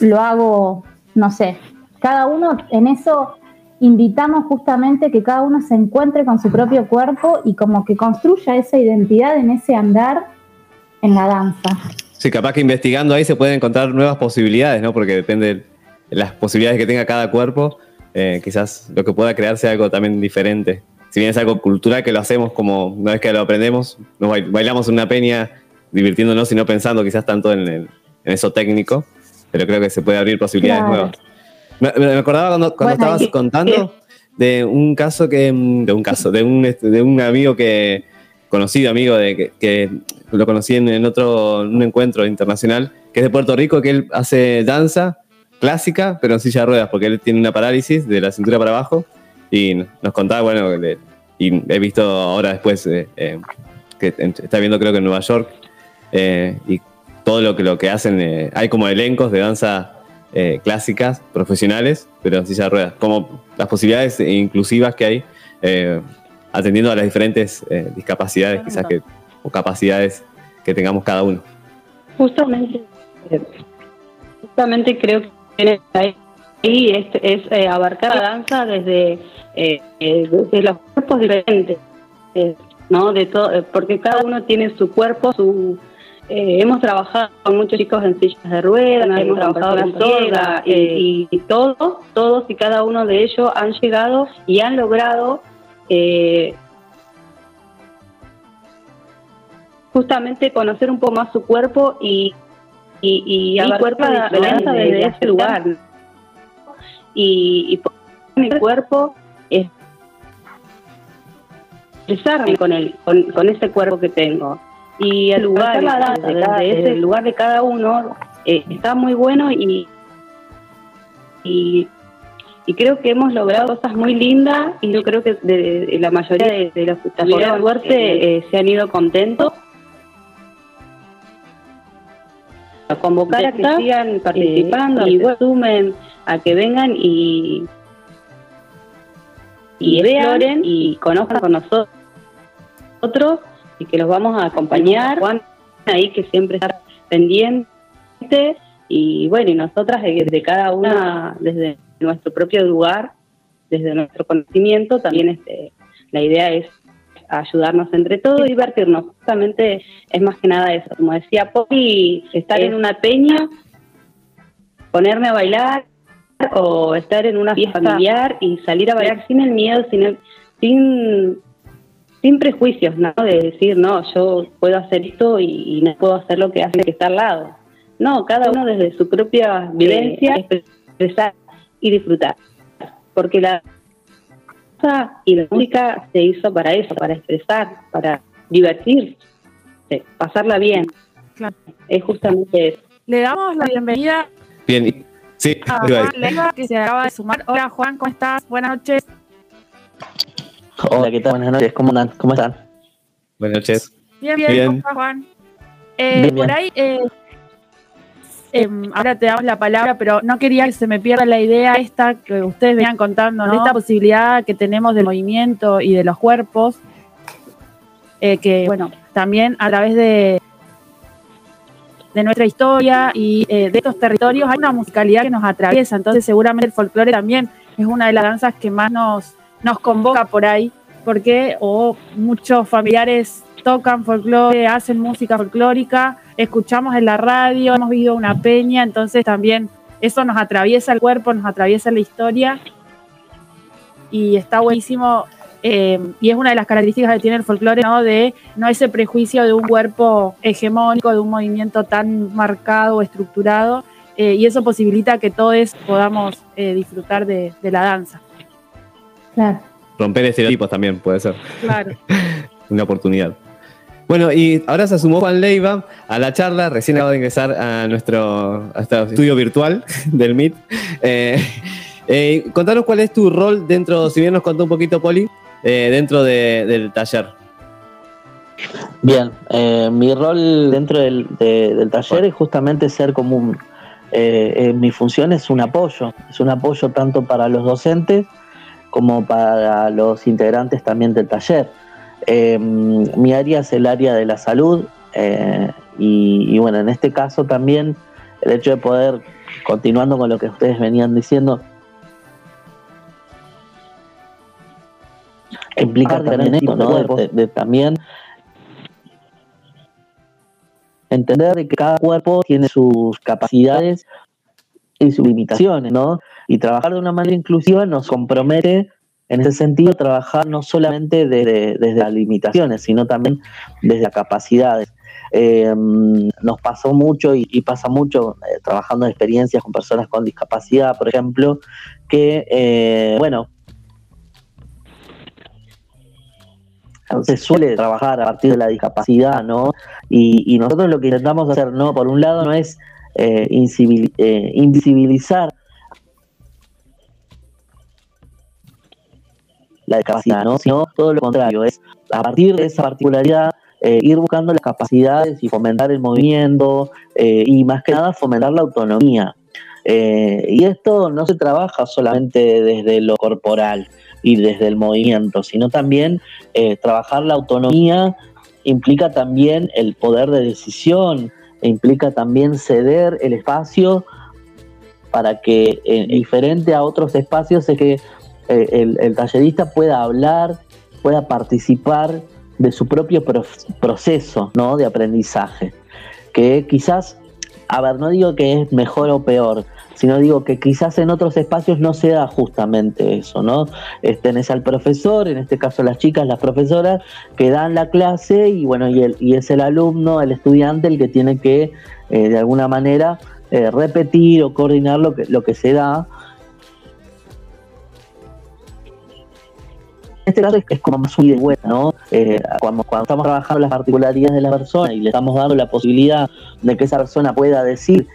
lo hago, no sé, cada uno en eso invitamos justamente que cada uno se encuentre con su propio cuerpo y como que construya esa identidad en ese andar en la danza. Sí, capaz que investigando ahí se pueden encontrar nuevas posibilidades, ¿no? Porque depende de las posibilidades que tenga cada cuerpo, eh, quizás lo que pueda crear sea algo también diferente si bien es algo cultural que lo hacemos como una vez que lo aprendemos, nos bailamos en una peña divirtiéndonos y no pensando quizás tanto en, eso técnico, pero creo que se puede abrir posibilidades nuevas. Me, acordaba cuando, estabas contando de un caso que, de un caso, de un, este, de un amigo que, conocido amigo de que, lo conocí en, otro, un encuentro internacional, que es de Puerto Rico, que él hace danza clásica, pero en silla de ruedas, porque él tiene una parálisis de la cintura para abajo y nos contaba, bueno, y he visto ahora después eh, eh, que está viendo creo que en Nueva York eh, y todo lo que, lo que hacen, hay como elencos de danza clásicas, profesionales, pero en silla de ruedas, como las posibilidades inclusivas que hay atendiendo a las diferentes discapacidades quizás que, o capacidades que tengamos cada uno. Justamente, justamente creo que ahí es, es abarcar la danza desde eh, eh, de los cuerpos diferentes, eh, ¿no? De todo, eh, porque cada uno tiene su cuerpo, su hemos trabajado con muchos chicos en sillas de ruedas, hemos trabajado en soga y, y, todos, todos y cada uno de ellos han llegado y han logrado justamente conocer un poco más su cuerpo y y, y, y cuerpo de desde ese lugar y, y por mi cuerpo es expresarme con, el, con, ese cuerpo que tengo. Y el lugar, desde ese lugar de cada uno eh, está muy bueno y, y y creo que hemos logrado cosas muy lindas y yo creo que de, de la mayoría de, de los que estuvieron suerte eh, se han ido contentos. A convocar a que sigan participando y bueno, sumen a que vengan y y vean y conozcan con nosotros y que los vamos a acompañar. Juan ahí que siempre está pendiente y bueno, y nosotras desde cada una, desde nuestro propio lugar, desde nuestro conocimiento, también este, la idea es ayudarnos entre todos y divertirnos. Justamente es más que nada eso. Como decía Poppy, estar en una peña, ponerme a bailar o estar en una fiesta familiar y salir a bailar sin el miedo, sin el, sin sin prejuicios, ¿no? De decir, no, yo puedo hacer esto y, no puedo hacer lo que hace que está al lado. No, cada uno desde su propia vivencia, expresar y disfrutar. Porque la y la música se hizo para eso, para expresar, para divertirse, pasarla bien. Es justamente eso. Le damos la bienvenida Bien, sí, a iba a Juan. Leiva, que se acaba de sumar. Hola Juan, ¿cómo estás? Buenas noches. Hola, ¿qué tal? Buenas noches, ¿cómo andan? ¿Cómo están? Buenas noches. Bien, bien, Bien. ¿cómo estás, Juan? Eh, Bien, por ahí, eh, em, ahora te damos la palabra, pero no quería que se me pierda la idea esta que ustedes venían contando, ¿no? Esta posibilidad que tenemos del movimiento y de los cuerpos, eh, que, bueno, también a través de, de nuestra historia y eh, de estos territorios hay una musicalidad que nos atraviesa, entonces seguramente el folclore también es una de las danzas que más nos, nos convoca por ahí, porque muchos familiares tocan folclore, hacen música folclórica, escuchamos en la radio, hemos vivido una peña, entonces también eso nos atraviesa el cuerpo, nos atraviesa la historia y está buenísimo. Eh, y es una de las características que tiene el folclore, ¿no? De no ese prejuicio de un cuerpo hegemónico, de un movimiento tan marcado o estructurado, eh, y eso posibilita que todos podamos eh, disfrutar de, de la danza. Claro. Romper estereotipos también puede ser Claro. una oportunidad. Bueno, y ahora se sumó Juan Leiva a la charla, recién acaba de ingresar a nuestro, a este estudio virtual del MIT. Eh, eh, contanos cuál es tu rol dentro, si bien nos contó un poquito Poli, eh, dentro de- del taller. Bien, eh, mi rol dentro del, de- del taller es justamente ser como un... eh, eh, mi función es un apoyo, es un apoyo tanto para los docentes como para los integrantes también del taller. Mi área es el área de la salud y bueno, en este caso también el hecho de poder, continuando con lo que ustedes venían diciendo, implicar también esto, ¿no? De- de- de también entender de que cada cuerpo tiene sus capacidades y sus limitaciones, ¿no? Y trabajar de una manera inclusiva nos compromete, en ese sentido, trabajar no solamente desde, desde las limitaciones, sino también desde las capacidades. Eh, nos pasó mucho y, y pasa mucho eh, trabajando en experiencias con personas con discapacidad, por ejemplo, que, eh, bueno, se suele trabajar a partir de la discapacidad, ¿no? Y, y nosotros lo que intentamos hacer, ¿no? Por un lado, no es eh, eh, invisibilizar la discapacidad, ¿no? Sino todo lo contrario, es a partir de esa particularidad eh, ir buscando las capacidades y fomentar el movimiento eh, y más que nada fomentar la autonomía. Eh, y esto no se trabaja solamente desde lo corporal y desde el movimiento, sino también eh, trabajar la autonomía implica también el poder de decisión, implica también ceder el espacio para que, eh, diferente a otros espacios, es que eh, el, tallerista pueda hablar, pueda participar de su propio pro- proceso ¿no? de aprendizaje. Que quizás, a ver, no digo que es mejor o peor, sino digo que quizás en otros espacios no se da justamente eso, ¿no? Eh, Tenés al profesor, en este caso las chicas, las profesoras, que dan la clase y bueno, y, el, y es el alumno, el estudiante, el que tiene que eh, de alguna manera eh, repetir o coordinar lo que, lo que se da. En este caso es, como más un ida y vuelta, ¿no? Cuando, cuando estamos trabajando las particularidades de la persona y le estamos dando la posibilidad de que esa persona pueda decir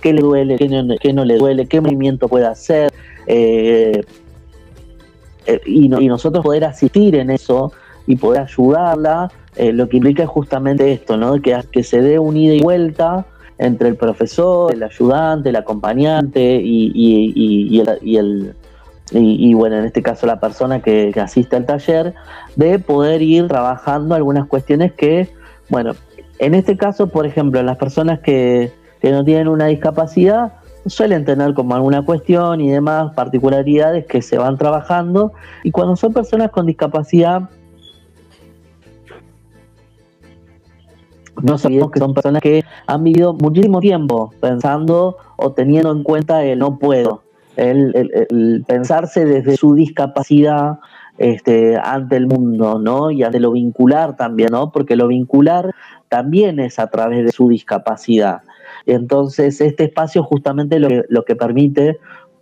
qué le duele, qué no, le duele, qué movimiento puede hacer, eh, eh, y, no- y nosotros poder asistir en eso y poder ayudarla, eh, lo que implica es justamente esto, ¿no? Que, que se dé un ida y vuelta entre el profesor, el ayudante, el acompañante y, y- y- el, y el- y- bueno, en este caso la persona que asiste al taller, de poder ir trabajando algunas cuestiones que, bueno, en este caso, por ejemplo, las personas que, que no tienen una discapacidad suelen tener como alguna cuestión y demás particularidades que se van trabajando y cuando son personas con discapacidad no sabemos que son personas que han vivido muchísimo tiempo pensando o teniendo en cuenta el no puedo, el, pensarse desde su discapacidad este, ante el mundo, ¿no? Y ante lo vincular también, ¿no? Porque lo vincular también es a través de su discapacidad. Entonces, este espacio justamente lo que, lo que permite,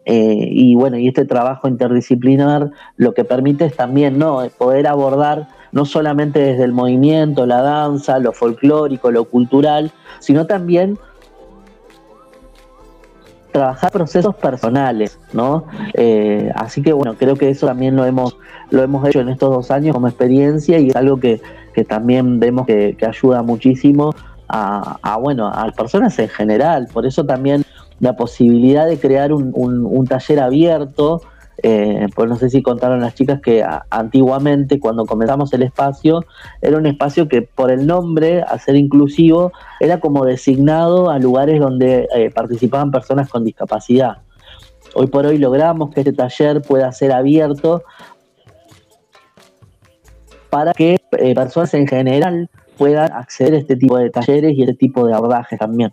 eh, y bueno, y este trabajo interdisciplinar lo que permite es también, ¿no? Poder abordar no solamente desde el movimiento, la danza, lo folclórico, lo cultural, sino también trabajar procesos personales, ¿no? Eh, así que bueno, creo que eso también lo hemos, lo hemos hecho en estos dos años como experiencia y es algo que, que también vemos que, que ayuda muchísimo a, a, bueno, a personas en general. Por eso también la posibilidad de crear un, un- taller abierto, eh, pues no sé si contaron las chicas que antiguamente cuando comenzamos el espacio era un espacio que por el nombre, a ser inclusivo, era como designado a lugares donde eh, participaban personas con discapacidad. Hoy por hoy logramos que este taller pueda ser abierto para que eh, personas en general puedan acceder a este tipo de talleres y este tipo de abordajes también.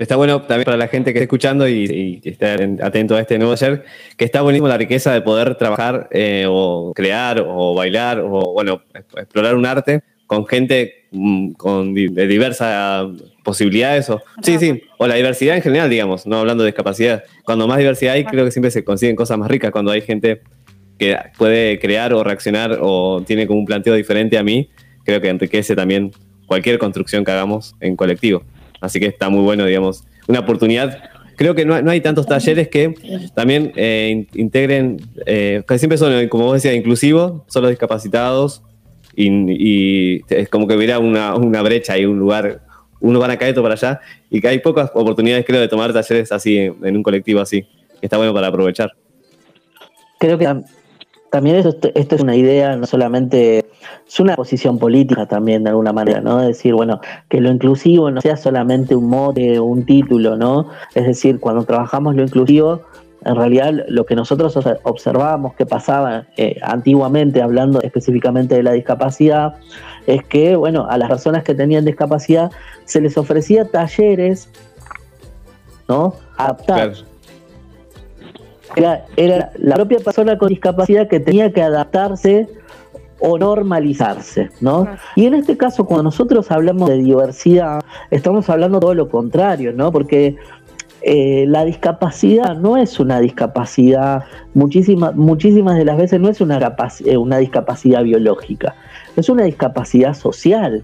Está bueno también para la gente que esté escuchando y, y esté atento a este nuevo taller, que está buenísimo la riqueza de poder trabajar eh, o crear o bailar o, bueno, explorar un arte con gente mm, con de diversas posibilidades. O, sí, sí, o la diversidad en general, digamos, no hablando de discapacidad. Cuando más diversidad hay, creo que siempre se consiguen cosas más ricas cuando hay gente que puede crear o reaccionar o tiene como un planteo diferente a mí, creo que enriquece también cualquier construcción que hagamos en colectivo. Así que está muy bueno, digamos, una oportunidad. Creo que no, no hay tantos talleres que también eh, in- integren, eh, que siempre son, como vos decías, inclusivos, solo discapacitados, y, es como que hubiera una, una brecha y un lugar, un lugar acá y otro para allá, y que hay pocas oportunidades, creo, de tomar talleres así, en, un colectivo así, está bueno para aprovechar. Creo que también esto, esto es una idea, no solamente, es una posición política también de alguna manera, ¿no? Decir, bueno, que lo inclusivo no sea solamente un mote o un título, ¿no? Es decir, cuando trabajamos lo inclusivo, en realidad lo que nosotros obs- observábamos que pasaba eh, antiguamente, hablando específicamente de la discapacidad, es que, bueno, a las personas que tenían discapacidad se les ofrecía talleres, ¿no? Adaptados era, era la propia persona con discapacidad que tenía que adaptarse o normalizarse, ¿no? Y en este caso, cuando nosotros hablamos de diversidad, estamos hablando todo lo contrario, ¿no? Porque eh, la discapacidad no es una discapacidad, muchísimas, muchísimas de las veces no es una, eh, una discapacidad biológica, es una discapacidad social.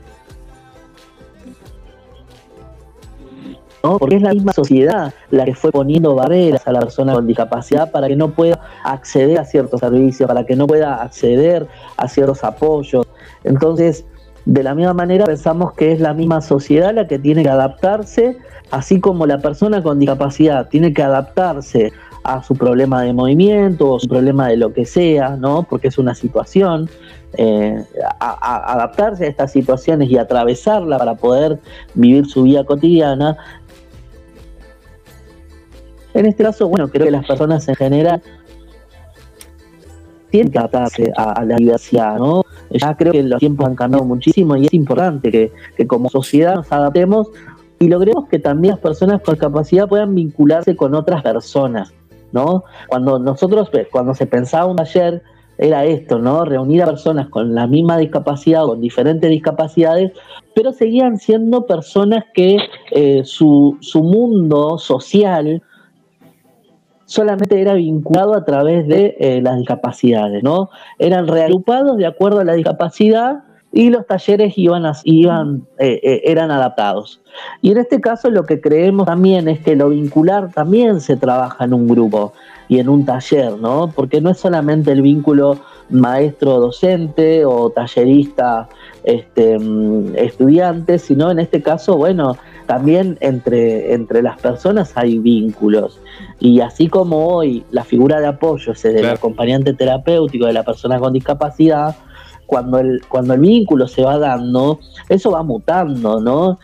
Porque es la misma sociedad la que fue poniendo barreras a la persona con discapacidad para que no pueda acceder a ciertos servicios, para que no pueda acceder a ciertos apoyos. Entonces, de la misma manera pensamos que es la misma sociedad la que tiene que adaptarse, así como la persona con discapacidad tiene que adaptarse a su problema de movimiento o su problema de lo que sea, ¿no? Porque es una situación, eh, adaptarse a estas situaciones y atravesarla para poder vivir su vida cotidiana. En este caso, bueno, creo que las personas en general tienen que adaptarse a, la diversidad, ¿no? Ya creo que los tiempos han cambiado muchísimo y es importante que, que como sociedad nos adaptemos y logremos que también las personas con discapacidad puedan vincularse con otras personas, ¿no? Cuando nosotros, cuando se pensaba un taller, era esto, ¿no? Reunir a personas con la misma discapacidad o con diferentes discapacidades, pero seguían siendo personas que eh, su, su mundo social solamente era vinculado a través de eh, las discapacidades, ¿no? Eran reagrupados de acuerdo a la discapacidad y los talleres iban, a- iban eh, eh, eran adaptados. Y en este caso lo que creemos también es que lo vincular también se trabaja en un grupo y en un taller, ¿no? Porque no es solamente el vínculo maestro-docente o tallerista este, mm, sino en este caso, bueno, también entre, entre las personas hay vínculos. Y así como hoy la figura de apoyo es el del acompañante terapéutico de la persona con discapacidad, cuando el, cuando el vínculo se va dando, eso va mutando, ¿no?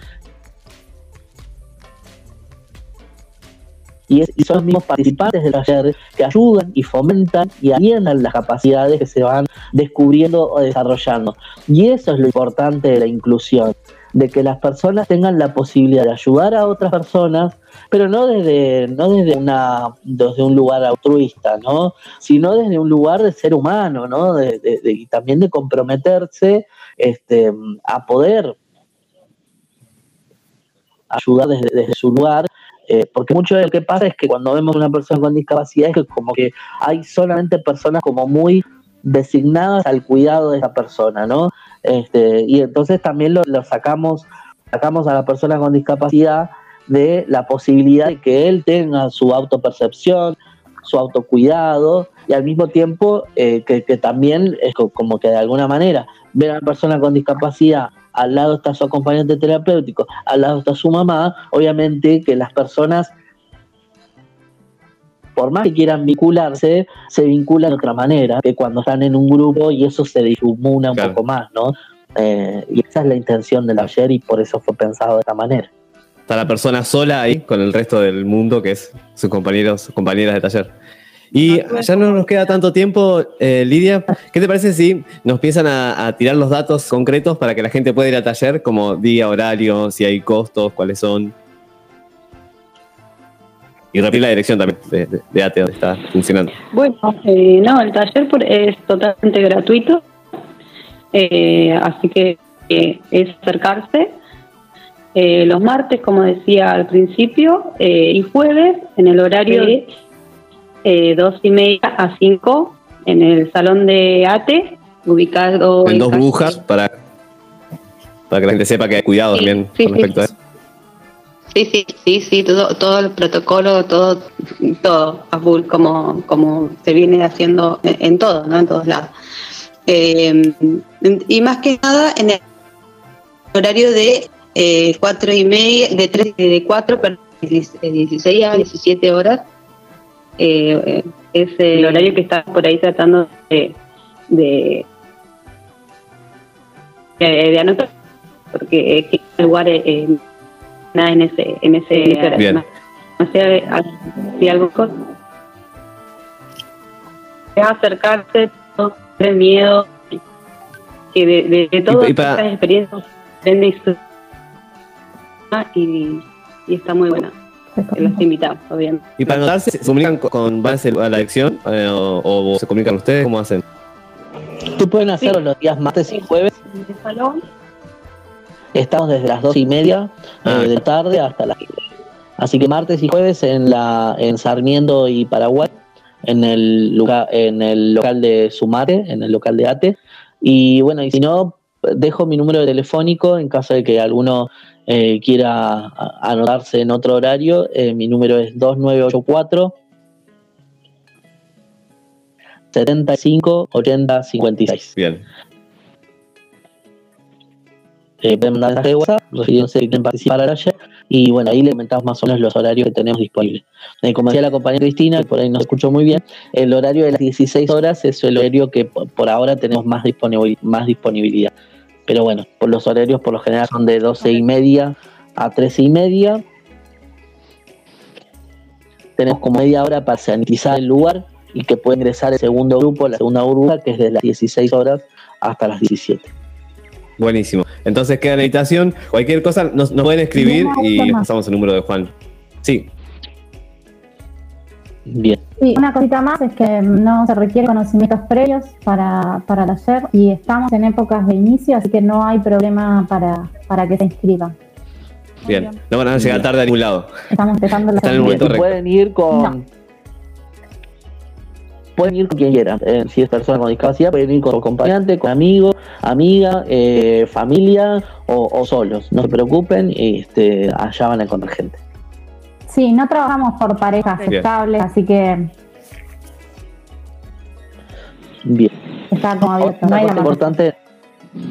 Y, es- y son los mismos participantes del taller que ayudan y fomentan y alientan las capacidades que se van descubriendo o desarrollando. Y eso es lo importante de la inclusión, de que las personas tengan la posibilidad de ayudar a otras personas, pero no desde, no desde, una, desde un lugar altruista, ¿no? sino desde un lugar de ser humano, ¿no? De- de- de- y también de comprometerse este, a poder ayudar desde, desde su lugar, eh, porque mucho de lo que pasa es que cuando vemos una persona con discapacidad es que como que hay solamente personas como muy designadas al cuidado de esa persona, ¿no? Este, y entonces también lo, sacamos, sacamos a la persona con discapacidad de la posibilidad de que él tenga su autopercepción, su autocuidado y al mismo tiempo eh, que, también es co- como que de alguna manera ver a la persona con discapacidad, al lado está su acompañante terapéutico, al lado está su mamá, obviamente que las personas, por más que quieran vincularse, se vinculan de otra manera que cuando están en un grupo y eso se difumina un poco más, ¿no? Eh, y esa es la intención del taller y por eso fue pensado de esta manera. Está la persona sola ahí con el resto del mundo que es sus compañeros, compañeras de taller. Y ya no nos queda tanto tiempo, eh, Lidia. ¿Qué te parece si nos empiezan a, a tirar los datos concretos para que la gente pueda ir al taller, como día, horario, si hay costos, cuáles son? Y repetir la dirección también de, de, de ATE, donde está funcionando. Bueno, eh, no, el taller por- es totalmente gratuito, eh, así que eh, es acercarse. Eh, los martes, como decía al principio, eh, y jueves en el horario de eh, dos y media a cinco en el salón de ATE, ubicado En dos brujas, para, para que la gente sepa que hay cuidado también sí, con sí. respecto a eso. Sí, sí, sí, sí, todo, todo el protocolo, todo, todo a full, como, como se viene haciendo en, todo, ¿no? En todos lados. Eh, y más que nada en el horario de eh, cuatro y media, de tres, de cuatro, perdón, de 16 a 17 horas. Eh, es el horario que está por ahí tratando de, de, anotar, porque que el lugar nada en ese en ese. Bien. No, sé si algo cosa es acercarse tener miedo que de, de, de todas estas experiencias aprende y su- y, y está muy buena los invitamos obviamente Y para anotarse, ¿se comunican con, van a la lección eh, o, o se comunican ustedes? ¿Cómo hacen? Tú pueden hacerlo los días martes y jueves. en el salón Estamos desde las dos y media eh, de tarde hasta las Así que martes y jueves en la en Sarmiento y Paraguay, en el lugar, en el local de Sumate, en el local de ATE. Y bueno, y si no, dejo mi número telefónico en caso de que alguno eh, quiera anotarse en otro horario. Eh, mi número es 2984 75 80 56. Bien. Eh, pueden mandar mensaje de WhatsApp, refiriéndose que quieren participar al taller, y bueno, ahí le comentamos más o menos los horarios que tenemos disponibles. Eh, como decía la compañera Cristina, que por ahí nos escuchó muy bien, el horario de las 16 horas es el horario que por, ahora tenemos más, disponibil- más disponibilidad. Pero bueno, los horarios por lo general son de 12 y media a 13 y media. Tenemos como media hora para sanitizar el lugar y que puede ingresar el segundo grupo, la segunda burbuja, que es de las 16 horas hasta las 17. Buenísimo. Entonces queda la invitación. Cualquier cosa nos, nos pueden escribir y pasamos el número de Juan. Sí. Bien. Sí, una cosita más es que no se requiere conocimientos previos para, para el taller y estamos en épocas de inicio, así que no hay problema para, para que se inscriban. Bien. No van a llegar tarde a ningún lado. Estamos empezando la Están en el momento Y recto. pueden ir con. Pueden ir con quien quieran. Eh, si es persona con discapacidad, pueden ir con acompañante, con amigo, amiga, eh, familia o, o solos. No se preocupen, este, allá van a encontrar gente. Sí, no trabajamos por parejas Bien. estables, así que Bien. está como abierto. No hay importante,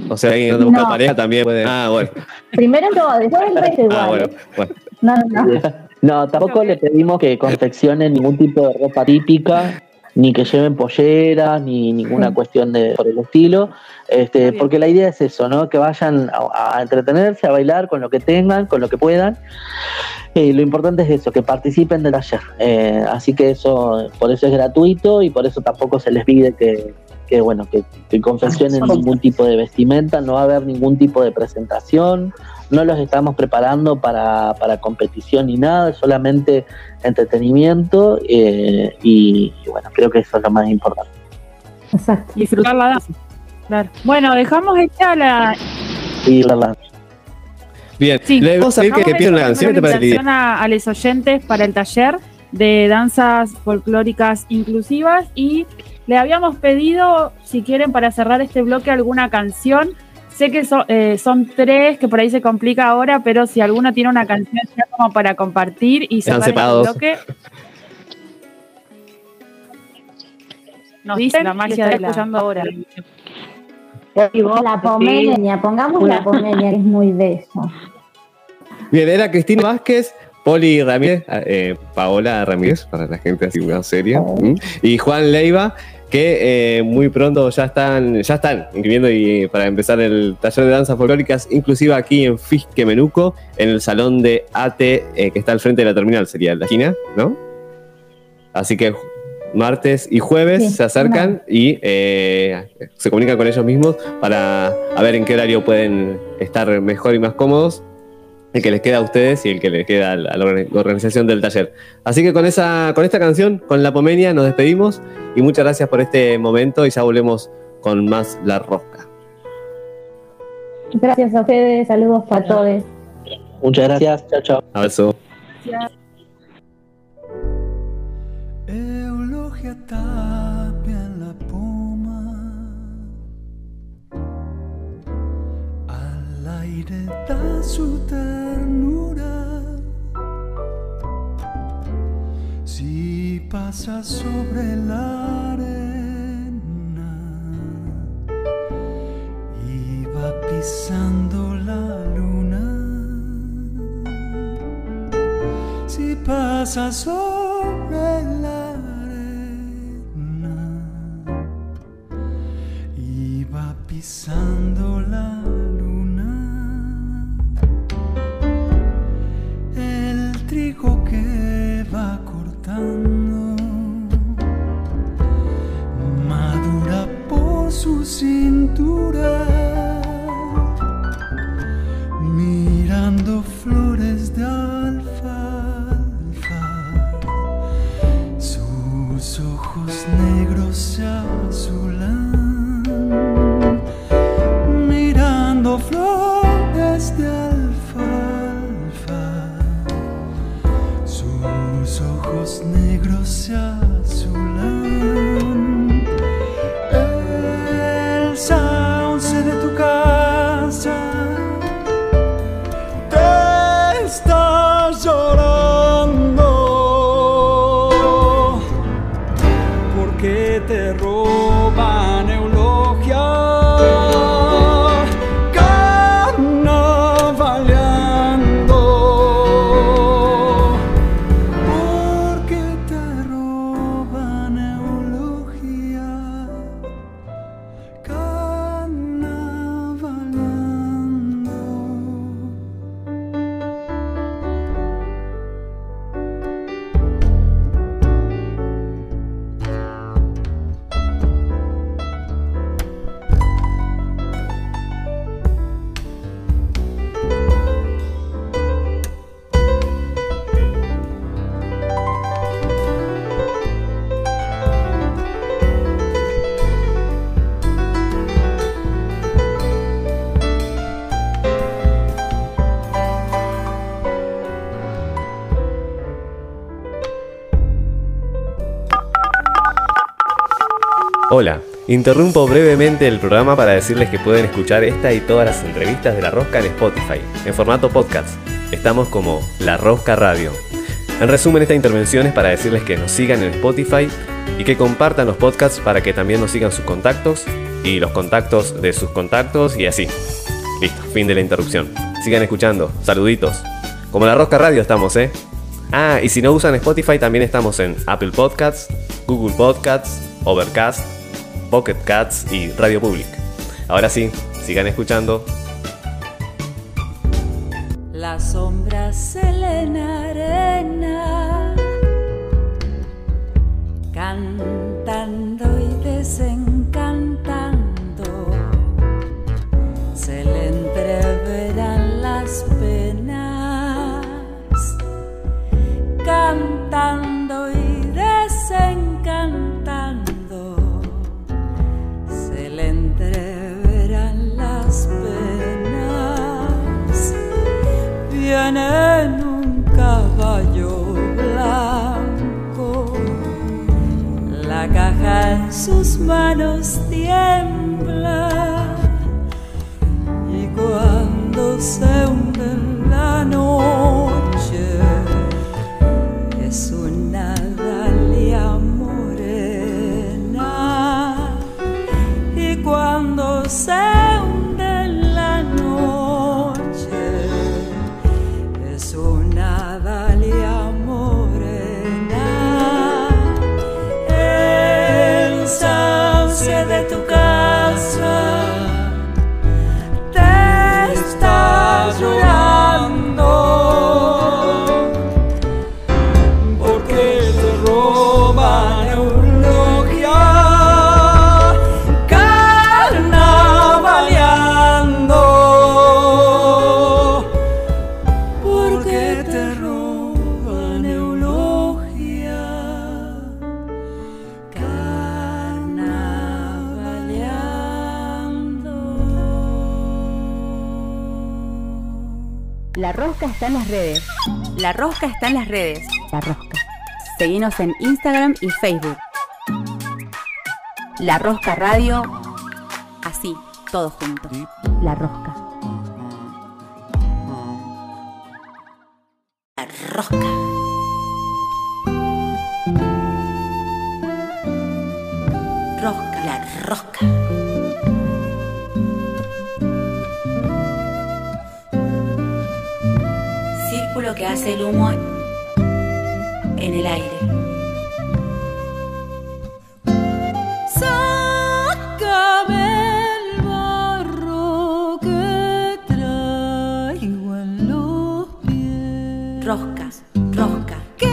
O sea, alguien que busca No. pareja también puede. Ah, bueno. Primero todo, después el resto igual. Ah, bueno. bueno. No, no, no. no, tampoco le pedimos que confeccionen ningún tipo de ropa típica, ni que lleven polleras, ni ninguna cuestión de por el estilo, este, porque la idea es eso, ¿no? Que vayan a, a entretenerse, a bailar con lo que tengan, con lo que puedan. Eh, lo importante es eso, que participen del taller. Eh, así que eso, por eso es gratuito y por eso tampoco se les pide que, que, bueno, que, que confeccionen ningún tipo de vestimenta, no va a haber ningún tipo de presentación, no los estamos preparando para, para competición ni nada, es solamente entretenimiento eh, y, y bueno, creo que eso es lo más importante. Exacto. Disfrutar la danza. Claro. Bueno, dejamos hecha la. Y la verdad, Bien, Sí, le vamos a pedir que, pidan una canción. ¿Qué te parece, Lidia? invitación a, a los oyentes para el taller de danzas folclóricas inclusivas y le habíamos pedido, si quieren, para cerrar este bloque, alguna canción. Sé que so- eh, son tres, que por ahí se complica ahora, pero si alguno tiene una canción ya como para compartir y cerrar este bloque. Nos dicen la magia de escuchando ahora. La pomeña, pongamos la pomeña, que es muy bella. Bien, era Cristina Vázquez, Poli Ramírez, eh, Paola Ramírez, para la gente así más seria, y Juan Leiva, que eh, muy pronto ya están, ya están inscribiendo y para empezar el taller de danzas folclóricas inclusiva aquí en Fisque Menuco, en el salón de ATE eh, que está al frente de la terminal, sería la esquina, ¿no? Así que martes y jueves Sí, se acercan y eh, se comunican con ellos mismos para a ver en qué horario pueden estar mejor y más cómodos el que les queda a ustedes y el que les queda a la, a la orga- organización del taller. Así que con esa, con esta canción, con la Pomenia, nos despedimos y muchas gracias por este momento y ya volvemos con más La Rosca. Gracias a ustedes, saludos para todos. muchas gracias, chao, chao. Abrazo. Eulogia Tapia en la poma, al aire da su pasa sobre la arena y va pisando la luna. Si pasa sobre la arena y va pisando la luna el trigo que su cintura mirando flores de alfalfa, sus ojos negros se interrumpo brevemente el programa para decirles que pueden escuchar esta y todas las entrevistas de La Rosca en Spotify, en formato podcast. Estamos como La Rosca Radio. En resumen, esta intervención es para decirles que nos sigan en Spotify y que compartan los podcasts para que también nos sigan sus contactos y los contactos de sus contactos y así. Listo, fin de la interrupción. Sigan escuchando. Saluditos. Como La Rosca Radio estamos, ¿eh? Ah, y si no usan Spotify, también estamos en Apple Podcasts, Google Podcasts, Overcast, Pocket Cats y Radio Public. Ahora sí, sigan escuchando. La sombra se en arena, cantando manos tiembla y cuando se está en las redes. La Rosca está en las redes. La Rosca. Seguinos en Instagram y Facebook. La Rosca Radio. Así, todos juntos. La Rosca. La rosca. Rosca, la rosca. Que hace el humo en el aire. Sácame el barro que traigo en los pies. Roscas, rosca. Que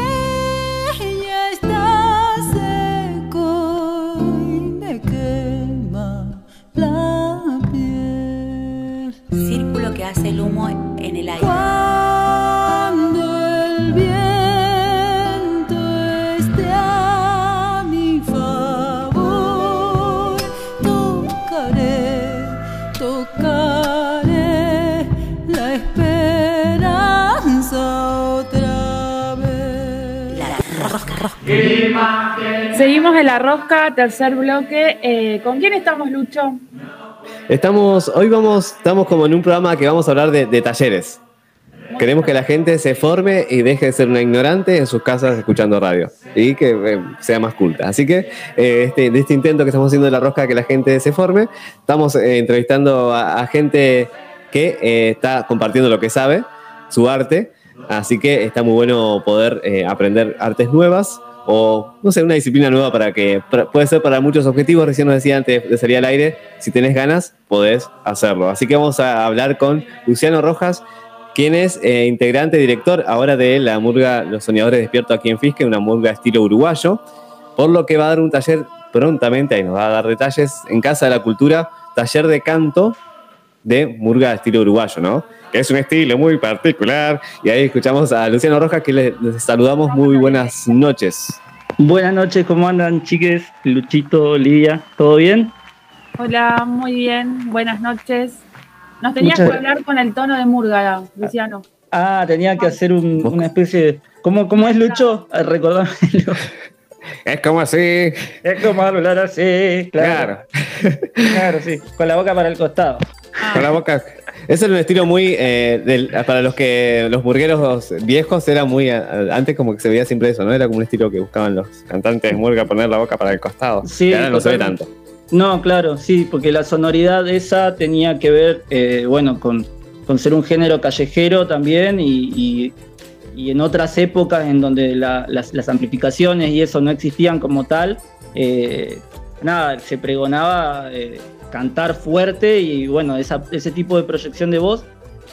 ya está seco y me quema la piel. Círculo que hace el humo En la rosca, tercer bloque. Eh, ¿Con quién estamos, Lucho? Estamos, hoy vamos, estamos como en un programa que vamos a hablar de, de talleres. Queremos que la gente se forme y deje de ser una ignorante en sus casas escuchando radio y que eh, sea más culta. Así que eh, este, de este intento que estamos haciendo de la rosca que la gente se forme, estamos entrevistando a, a gente que está compartiendo lo que sabe, su arte. Así que está muy bueno poder aprender artes nuevas o, no sé, una disciplina nueva para que para- puede ser para muchos objetivos. Recién nos decía antes de salir al aire, si tenés ganas, podés hacerlo. Así que vamos a hablar con Luciano Rojas, quien es eh, integrante, director ahora de la murga Los Soñadores Despiertos aquí en Fisque, una murga estilo uruguayo, por lo que va a dar un taller prontamente, ahí nos va a dar detalles, en Casa de la Cultura, taller de canto de murga estilo uruguayo, ¿no? Que es un estilo muy particular. Y ahí escuchamos a Luciano Rojas, que les, les saludamos. Muy buenas noches. Buenas noches, ¿cómo andan, chiques? Luchito, Lidia, ¿todo bien? Hola, muy bien. Buenas noches. Nos tenías Muchas- que hablar con el tono de Murga, Luciano. Ah, tenía que hacer un- una especie de. ¿Cómo, cómo es, Lucho? Ah, Recordámelo. Es como así. Es como hablar así, claro. Claro, sí. Con la boca para el costado. Con la boca. Ese es un estilo muy. eh, del- para los que. Los burgueros viejos era muy. eh, Antes, como que se veía siempre eso, ¿no? Era como un estilo que buscaban los cantantes de murga poner la boca para el costado. Sí, ahora no se ve tanto. No, claro, sí, porque la sonoridad esa tenía que ver, eh, bueno, con, con ser un género callejero también y, y- y en otras épocas en donde la- las, las amplificaciones y eso no existían como tal, eh, nada, se pregonaba eh, cantar fuerte y bueno, esa- ese tipo de proyección de voz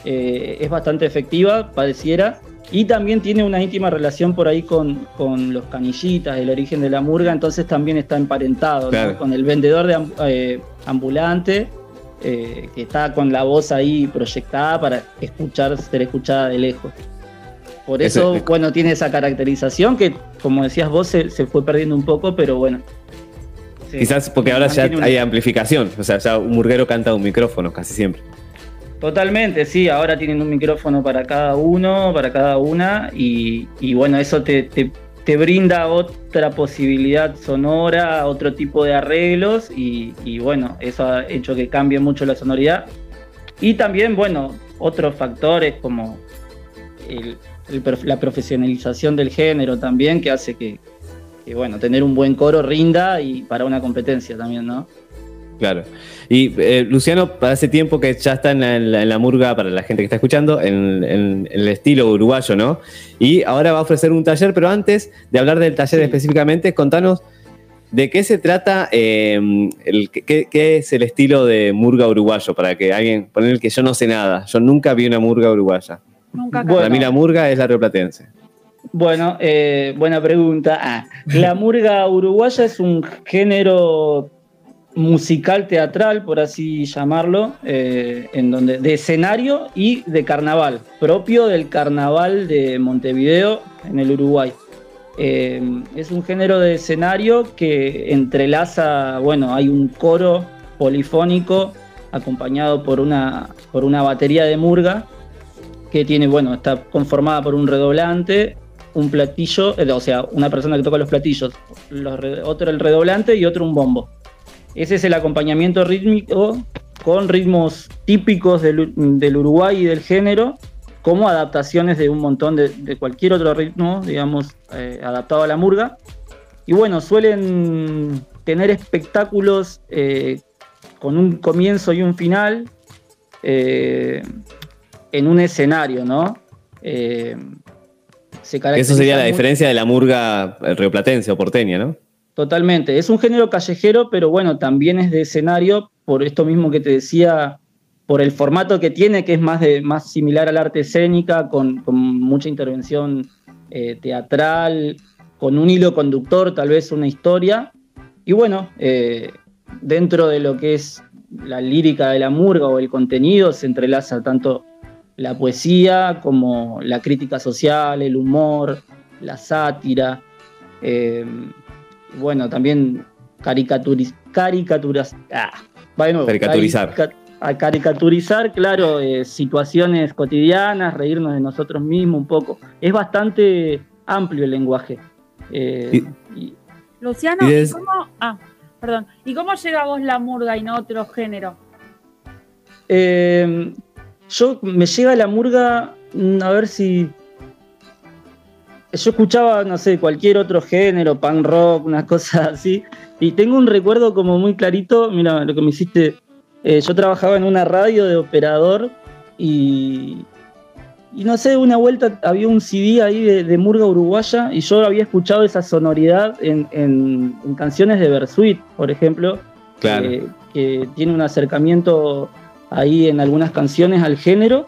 eh, es bastante efectiva, pareciera. Y también tiene una íntima relación por ahí con, con los canillitas, el origen de la murga, entonces también está emparentado con el vendedor de eh, ambulante, eh, que está con la voz ahí proyectada para escuchar, ser escuchada de lejos. Por eso, Ese- bueno, tiene esa caracterización que, como decías vos, se, se fue perdiendo un poco, pero bueno. Sí. Quizás porque ahora ya un- hay amplificación. O sea, ya un murguero canta un micrófono casi siempre. Totalmente, sí, ahora tienen un micrófono para cada uno, para cada una, y, y bueno, eso te, te- te brinda otra posibilidad sonora, otro tipo de arreglos, y, y bueno, eso ha hecho que cambie mucho la sonoridad. Y también, bueno, otros factores como el- el prof- la profesionalización del género también, que hace que, que, bueno, tener un buen coro rinda y para una competencia también, ¿no? Claro. Y eh, Luciano, para hace tiempo que ya está en la, en la- en la murga, para la gente que está escuchando, en, en- en el estilo uruguayo, ¿no? Y ahora va a ofrecer un taller, pero antes de hablar del taller específicamente, contanos de qué se trata, eh, el, qué, qué es el estilo de murga uruguayo, para que alguien, poner que yo no sé nada, yo nunca vi una murga uruguaya. Nunca Para mí la murga es la rioplatense. Bueno, eh, buena pregunta. Ah, la murga uruguaya es un género musical teatral, por así llamarlo, eh, en donde de escenario y de carnaval, propio del carnaval de Montevideo en el Uruguay. Eh, es un género de escenario que entrelaza, bueno, hay un coro polifónico acompañado por una, por una batería de murga que tiene, bueno, está conformada por un redoblante, un platillo, eh, o sea, una persona que toca los platillos, otro el redoblante y otro un bombo. Ese es el acompañamiento rítmico con ritmos típicos del, Uruguay y del género, como adaptaciones de un montón de, cualquier otro ritmo, digamos, eh, adaptado a la murga. Y bueno, suelen tener espectáculos eh, con un comienzo y un final en un escenario, ¿no? Se Eso sería la diferencia de la murga eh, rioplatense o porteña, ¿no? Totalmente. Es un género callejero, pero bueno, también es de escenario, por esto mismo que te decía, por el formato que tiene, que es más, de, más similar al arte escénica, con, con mucha intervención eh, teatral, con un hilo conductor, tal vez una historia. Y bueno, eh, dentro de lo que es la lírica de la murga o el contenido, se entrelaza tanto la poesía como la crítica social, el humor, la sátira. eh, bueno, también caricaturis, caricaturas, ah, va de nuevo, Caricaturizar. carica- a caricaturizar, claro, eh, situaciones cotidianas, reírnos de nosotros mismos un poco. Es bastante amplio el lenguaje. Eh, y- Luciano, Y ¿y des- cómo, ah, perdón, ¿y cómo llega a vos la murga y no otro género? Eh, yo me llega la murga, mm, a ver si. Yo escuchaba, no sé, cualquier otro género, punk rock, unas cosas así. Y tengo un recuerdo como muy clarito. Mira lo que me hiciste. eh, yo trabajaba en una radio de operador y. Y no sé, una vuelta había un CD ahí de, de murga uruguaya y yo había escuchado esa sonoridad en, en- en canciones de Bersuit, por ejemplo Claro. que, que tiene un acercamiento ahí en algunas canciones al género.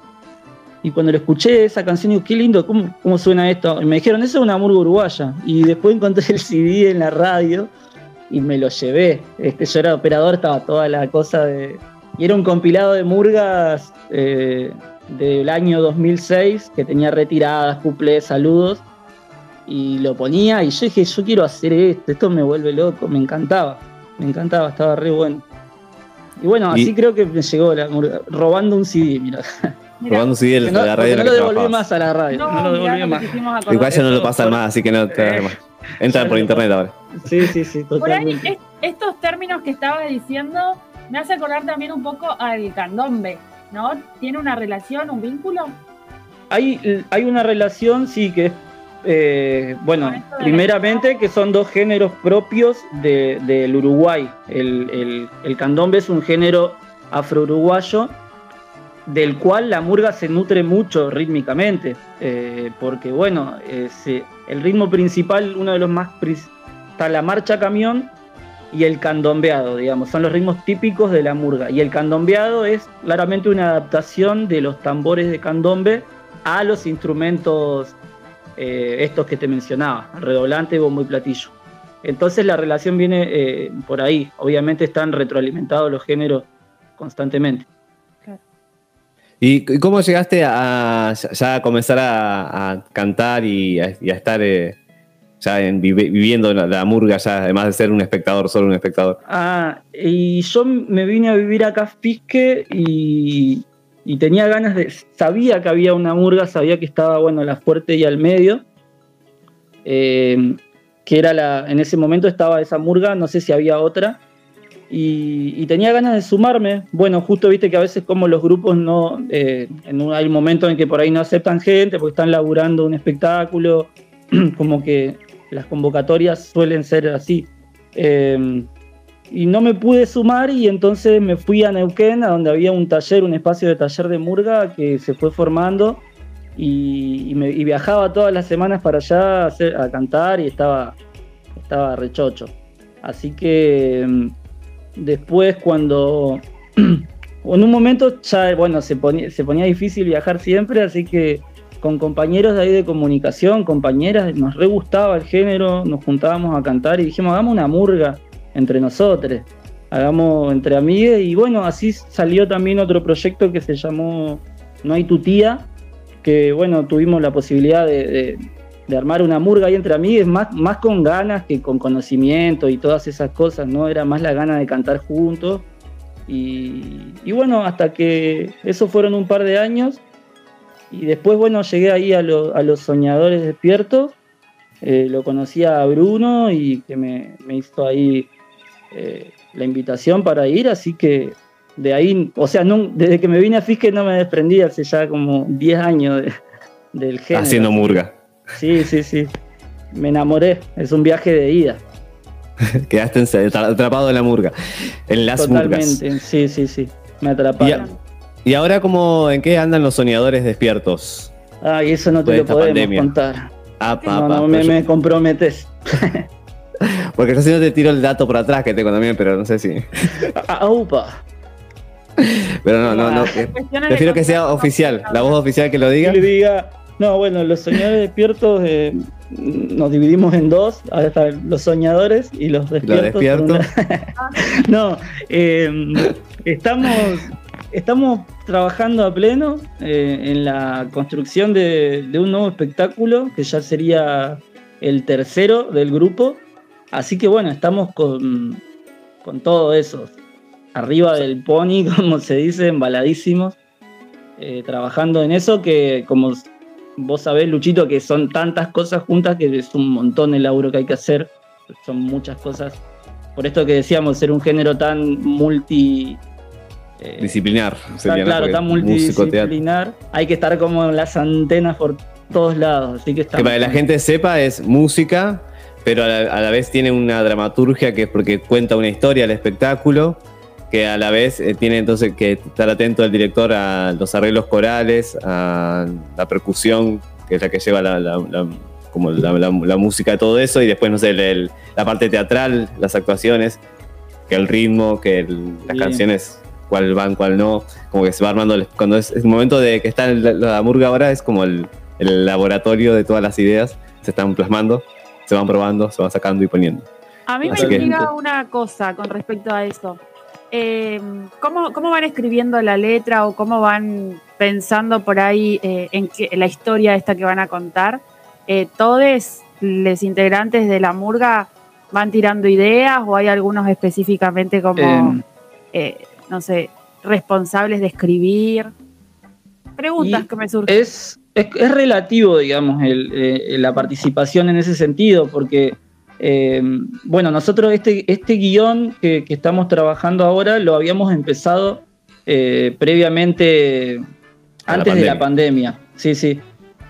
Y cuando lo escuché esa canción, digo, qué lindo, ¿cómo, suena esto? Y me dijeron, eso es una murga uruguaya. Y después encontré el CD en la radio y me lo llevé. Este, yo era operador, estaba toda la cosa de... Y era un compilado de murgas eh, del año 2006 que tenía retiradas, cuplés, saludos. Y lo ponía y yo dije, yo quiero hacer esto, esto me vuelve loco, me encantaba. Me encantaba, estaba re bueno. Y bueno, Y- así creo que me llegó la murga, robando un CD, mira. Robando CD de no, la radio no lo devolví más a la radio, no, lo devolví más. Igual ya no lo pasan más, así que no te más. Entran por internet ahora. Sí, sí, sí, Por ahí, totalmente. es- estos términos que estabas diciendo me hace acordar también un poco al candombe, ¿no? ¿Tiene una relación, un vínculo? Hay, hay una relación, sí, que es, eh, bueno, primeramente que son dos géneros propios de- del Uruguay. El, el- el candombe es un género afro-uruguayo del cual la murga se nutre mucho rítmicamente, eh, porque bueno, se- el ritmo principal, uno de los más... está la marcha camión y el candombeado, digamos, son los ritmos típicos de la murga. Y el candombeado es claramente una adaptación de los tambores de candombe a los instrumentos eh, estos que te mencionaba, redoblante, bombo y platillo. Entonces la relación viene eh, por ahí. Obviamente están retroalimentados los géneros constantemente. ¿Y y cómo llegaste a ya- comenzar a, a cantar y a, y a estar eh, ya en- vivi- viviendo la, la murga, ya, además de ser un espectador, solo un espectador? Ah, y yo me vine a vivir acá a Fisque y, y tenía ganas de. Sabía que había una murga, sabía que estaba, bueno, la fuerte y al medio. Eh, que era la. En ese momento estaba esa murga, no sé si había otra. Y, tenía ganas de sumarme. Bueno, justo viste que a veces, como los grupos no. eh, hay un momento en que por ahí no aceptan gente porque están laburando un espectáculo. como que las convocatorias suelen ser así. Eh, y no me pude sumar y entonces me fui a Neuquén, a donde había un taller, un espacio de taller de murga que se fue formando y, y me- y viajaba todas las semanas para allá a, hacer- a cantar y estaba, estaba rechocho. Así que mm, después cuando... en un momento ya, bueno, se ponía, se ponía difícil viajar siempre, así que con compañeros de ahí de comunicación, compañeras, nos re gustaba el género, nos juntábamos a cantar y dijimos, hagamos una murga entre nosotros, hagamos entre amigues y bueno, así salió también otro proyecto que se llamó No hay tu tía, que bueno, tuvimos la posibilidad de, de- armar una murga ahí entre amigues, más, más con ganas que con conocimiento y todas esas cosas, ¿no? Era más la gana de cantar juntos. Y, y bueno, hasta que eso fueron un par de años. Y después, bueno, llegué ahí a, lo- a los soñadores despiertos. Eh, lo conocía a Bruno y que me, me hizo ahí eh, la invitación para ir, así que de ahí, o sea, no- desde que me vine a Fisque no me desprendí hace ya como 10 años de- del género. Haciendo murga. Sí, sí, sí. Me enamoré, es un viaje de ida. Quedaste atrapado en la murga, en las murgas. Sí, sí, sí. Me Y, atraparon. a- y ahora, cómo, ¿en qué andan los soñadores despiertos? Ay, eso no te lo podemos pandemia? contar. Apa, No, no, me, yo- me comprometes. Porque yo si no te tiro el dato por atrás que tengo también, pero no sé si. Ah, upa. Pero no, no, no. Eh, Prefiero que sea oficial, la voz oficial que lo diga. Que le diga, no, bueno, los soñadores despiertos eh, nos dividimos en dos, ahora están los soñadores y los despiertos. despiertos. lado. no, eh, estamos, estamos trabajando a pleno eh, en la construcción de, de un nuevo espectáculo que ya sería el tercero del grupo. Así que bueno, estamos con, con todo eso. Arriba del pony, como se dice, embaladísimos eh, trabajando en eso, que como vos sabés, Luchito, que son tantas cosas juntas que es un montón el laburo que hay que hacer, son muchas cosas. Por esto que decíamos, ser un género tan multi... eh, Disciplinar. claro, tan multidisciplinar, hay que estar como en las antenas por todos lados, así que Que para que la gente sepa es música, pero a la, a la vez tiene una dramaturgia que es porque cuenta una historia al espectáculo, que a la vez eh, tiene entonces que estar atento al director a los arreglos corales, a la percusión, que es la que lleva la, la- la- como la, música de todo eso, y después, no sé, el- el- la parte teatral, las actuaciones, que el ritmo, que el- las Bien. canciones, cuál van, cuál no, como que se va armando, el- cuando es el momento de que está en la, murga ahora, es como el, el laboratorio de todas las ideas, se están plasmando, se van probando, se van sacando y poniendo. A mí me que- intriga una cosa con respecto a eso. Eh, ¿cómo, cómo van escribiendo la letra o cómo van pensando por ahí eh, en, en la historia esta que van a contar? Eh, ¿Todos los integrantes de la murga van tirando ideas o hay algunos específicamente como, Em, eh, no sé, responsables de escribir? Preguntas que me surgen. Es, es, es relativo, digamos, el, eh, la participación en ese sentido, porque, eh, bueno, nosotros este, este guion que, que estamos trabajando ahora lo habíamos empezado eh, previamente, A la antes de la pandemia. Sí, sí.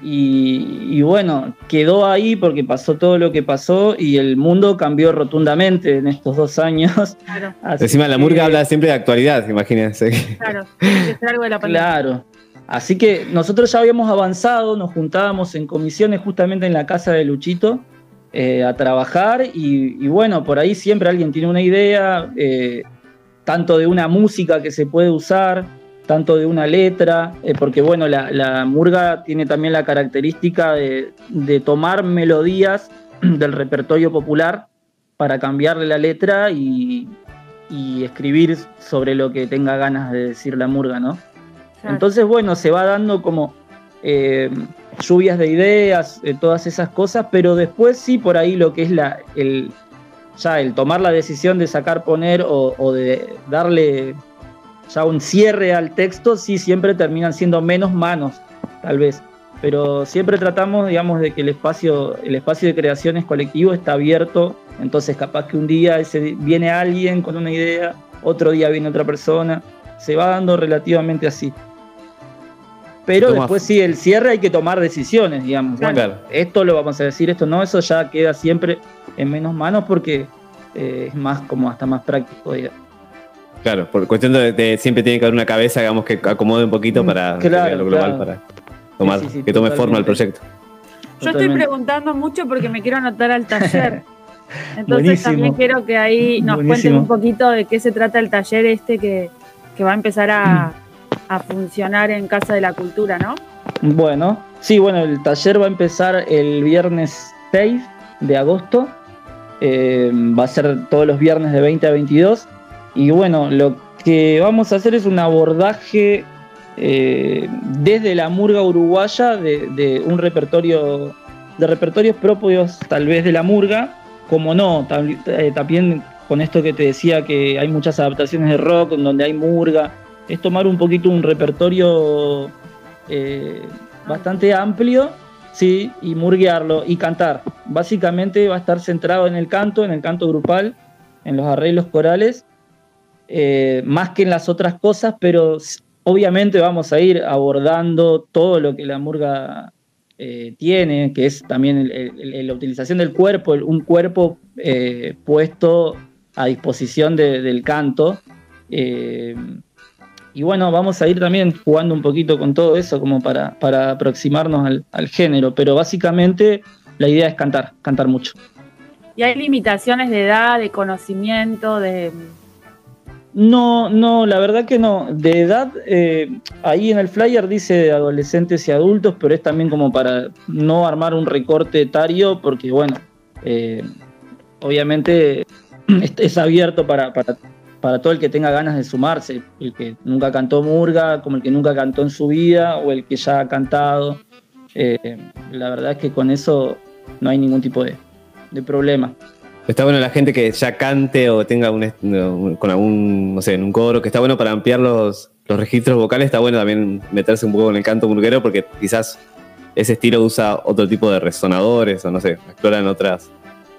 Y, y bueno, quedó ahí porque pasó todo lo que pasó y el mundo cambió rotundamente en estos dos años. Claro, Encima la murga habla siempre de actualidad, imagínense. claro. Tiene que ser algo de la pandemia. Claro. Así que nosotros ya habíamos avanzado, nos juntábamos en comisiones justamente en la casa de Luchito eh, a trabajar y, bueno, por ahí siempre alguien tiene una idea, eh, tanto de una música que se puede usar, tanto de una letra, eh, porque bueno, la, murga tiene también la característica de, tomar melodías del repertorio popular para cambiarle la letra y escribir sobre lo que tenga ganas de decir la murga, ¿no? Entonces, bueno, se va dando como eh, lluvias de ideas, eh, todas esas cosas, pero después sí por ahí lo que es la, el, ya el tomar la decisión de sacar, poner o, o de darle ya un cierre al texto, sí siempre terminan siendo menos manos, tal vez. Pero siempre tratamos, digamos, de que el espacio, el espacio de creaciones colectivo está abierto. Entonces, capaz que un día ese- viene alguien con una idea, otro día viene otra persona. Se va dando relativamente así. Pero después sí, el cierre hay que tomar decisiones, digamos. Bueno, Claro. esto lo vamos a decir, esto no, eso ya queda siempre en menos manos porque eh, es más como hasta más práctico, digamos. Claro, por cuestión de, de siempre tiene que haber una cabeza, digamos, que acomode un poquito para Mm, Claro, vea lo global, claro. para tomar, Sí, sí, sí, que tome forma el totalmente. proyecto. Yo estoy preguntando mucho porque me quiero anotar al taller. Entonces Buenísimo. también quiero que ahí nos cuenten un poquito de qué se trata el taller este que, que va a empezar a, a funcionar en Casa de la Cultura, ¿no? Bueno, sí, bueno, el taller va a empezar el viernes 6 de agosto. Eh, va a ser todos los viernes de 20 a 22. Y bueno, lo que vamos a hacer es un abordaje eh, desde la murga uruguaya de, un repertorio, de repertorios propios tal vez de la murga, como no, eh, también con esto que te decía que hay muchas adaptaciones de rock en donde hay murga, es tomar un poquito un repertorio eh, bastante amplio, sí, y murguearlo y cantar. Básicamente va a estar centrado en el canto, en el canto grupal, en los arreglos corales, eh, más que en las otras cosas, pero obviamente vamos a ir abordando todo lo que la murga eh, tiene, que es también la utilización del cuerpo, un cuerpo puesto a disposición de- del canto. Eh, y bueno, vamos a ir también jugando un poquito con todo eso como para, para aproximarnos al, al género, pero básicamente la idea es cantar, cantar mucho. Y hay limitaciones de edad, de conocimiento, de... No, no, la verdad que no. De edad, eh, ahí en el flyer dice de adolescentes y adultos, pero es también como para no armar un recorte etario, porque bueno, eh, obviamente es, es abierto para, para, para todo el que tenga ganas de sumarse, el que nunca cantó murga, como el que nunca cantó en su vida, o el que ya ha cantado. Eh, la verdad es que con eso no hay ningún tipo de, de problema. Está bueno la gente que ya cante o tenga un, con algún, no sé, en un coro, que está bueno para ampliar los, los registros vocales, está bueno también meterse un poco con el canto murguero porque quizás ese estilo usa otro tipo de resonadores o no sé, exploran otras,